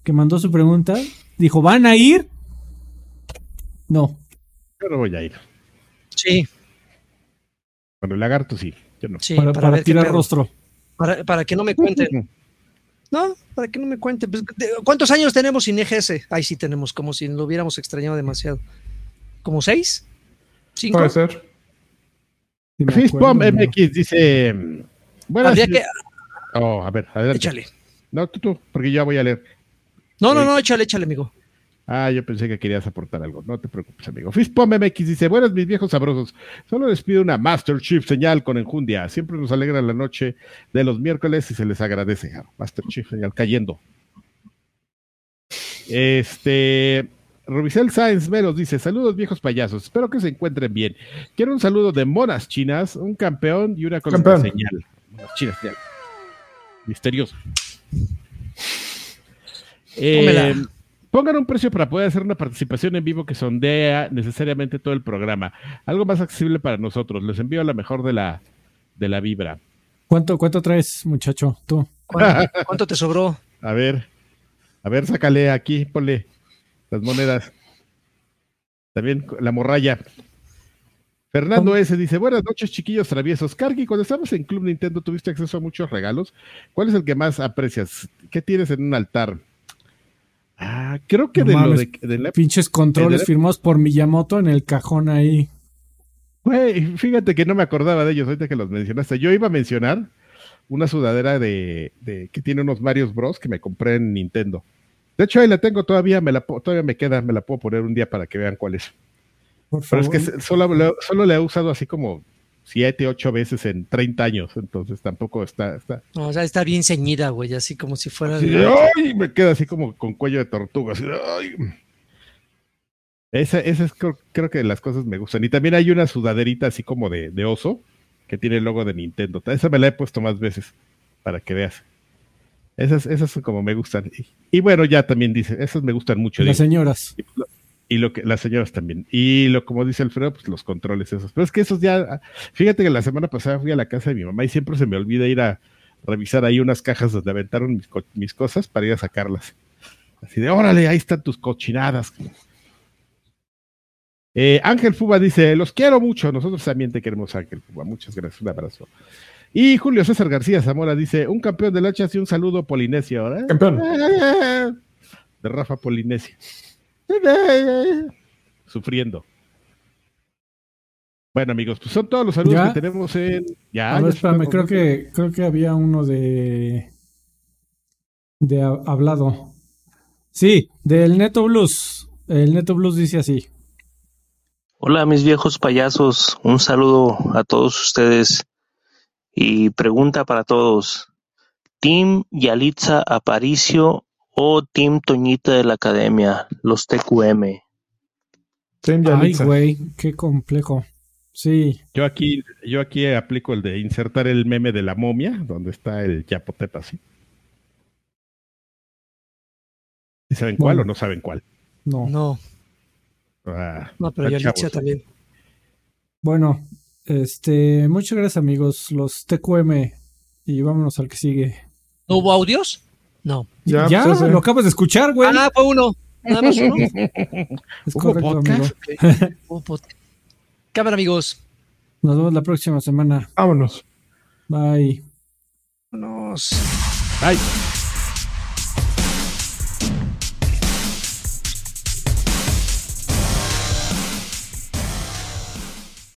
que mandó su pregunta dijo, ¿van a ir? No. Yo no voy a ir. Sí, Bueno, el lagarto sí. Yo no. sí, para para, para tirar rostro. Para, para que no me cuenten. No, para que no me cuenten. Pues, ¿Cuántos años tenemos sin EGS? Ahí sí tenemos, como si lo hubiéramos extrañado demasiado. ¿Como seis? ¿Cinco? Puede ser. Si Fistbomb MX dice. mm, Buenas. Habría que... Oh, a ver, adelante. Échale. No, tú, tú, porque ya voy a leer. No, no, no, échale, échale, amigo. Ah, yo pensé que querías aportar algo. No te preocupes, amigo. Fistbomb MX dice: Buenas, mis viejos sabrosos. Solo les pido una Master Chief señal con enjundia. Siempre nos alegra la noche de los miércoles y se les agradece. Master Chief señal cayendo. Este. Rubicel Sáenz Meros dice: Saludos, viejos payasos. Espero que se encuentren bien. Quiero un saludo de monas chinas, un campeón y una Campeón. señal. Monas chinas, señal. Misterioso. Eh. Pongan un precio para poder hacer una participación en vivo que sondea necesariamente todo el programa. Algo más accesible para nosotros. Les envío la mejor de la, de la vibra. ¿Cuánto, ¿Cuánto traes, muchacho? Tú. ¿Cuánto, cuánto te sobró? A ver, a ver, sácale aquí, ponle las monedas. También la morralla. Fernando S. dice, buenas noches, chiquillos traviesos. Cargi, cuando estabas en Club Nintendo tuviste acceso a muchos regalos. ¿Cuál es el que más aprecias? ¿Qué tienes en un altar? Ah, creo que No de lo mames. de, de la- Pinches controles ¿El de- firmados por Miyamoto en el cajón ahí. Güey, fíjate que no me acordaba de ellos ahorita que los mencionaste. Yo iba a mencionar una sudadera de, de- que tiene unos Marios Bros que me compré en Nintendo. De hecho, ahí la tengo todavía, me la, todavía me queda, me la puedo poner un día para que vean cuál es. Por Pero es que solo, le- solo la he usado así como siete, ocho veces en 30 años, entonces tampoco está... está No, o sea, está bien ceñida, güey, así como si fuera... así de, ¡ay! me queda así como con cuello de tortuga. Así de, ¡ay! Esa, esa es creo, creo que de las cosas me gustan. Y también hay una sudaderita así como de, de oso que tiene el logo de Nintendo. Esa me la he puesto más veces para que veas. Esas, esas son como me gustan. Y, y bueno, ya también dice, esas me gustan mucho. Las digo. señoras. Y lo que las señoras también. Y lo como dice Alfredo, pues los controles esos. Pero es que esos ya, fíjate que la semana pasada fui a la casa de mi mamá y siempre se me olvida ir a revisar ahí unas cajas donde aventaron mis, co- mis cosas para ir a sacarlas. Así de, órale, ahí están tus cochinadas. Eh, Ángel Fuba dice, los quiero mucho. Nosotros también te queremos, Ángel Fuba. Muchas gracias, un abrazo. Y Julio César García Zamora dice, un campeón de lanchas y un saludo Polinesio. ¿eh? Campeón. De Rafa Polinesia. Sufriendo. Bueno, amigos, pues son todos los saludos ¿Ya? que tenemos en. Ya, A ver, ya espérame, creo que, creo que había uno de. de ha- hablado. Sí, del Neto Blues. El Neto Blues dice así. Hola mis viejos payasos, un saludo a todos ustedes y pregunta para todos. ¿Team Yalitza Aparicio o Team Toñita de la Academia, los TQM? Ay, güey, qué complejo. Sí, Yo aquí, yo aquí aplico el de insertar el meme de la momia, donde está el chapoteta así. ¿Y saben cuál o no saben cuál? no. No, Ah, no, pero chavos. también. Bueno, este, muchas gracias amigos, los TQM y vámonos al que sigue. ¿No hubo audios? No. Ya, Ya, pues, ese. lo acabas de escuchar, güey. Ah, fue uno. Nada más uno. es ¿hubo correcto, podcast? amigo. Cámara, amigos. Nos vemos la próxima semana. Vámonos. Bye. Vámonos. Ay.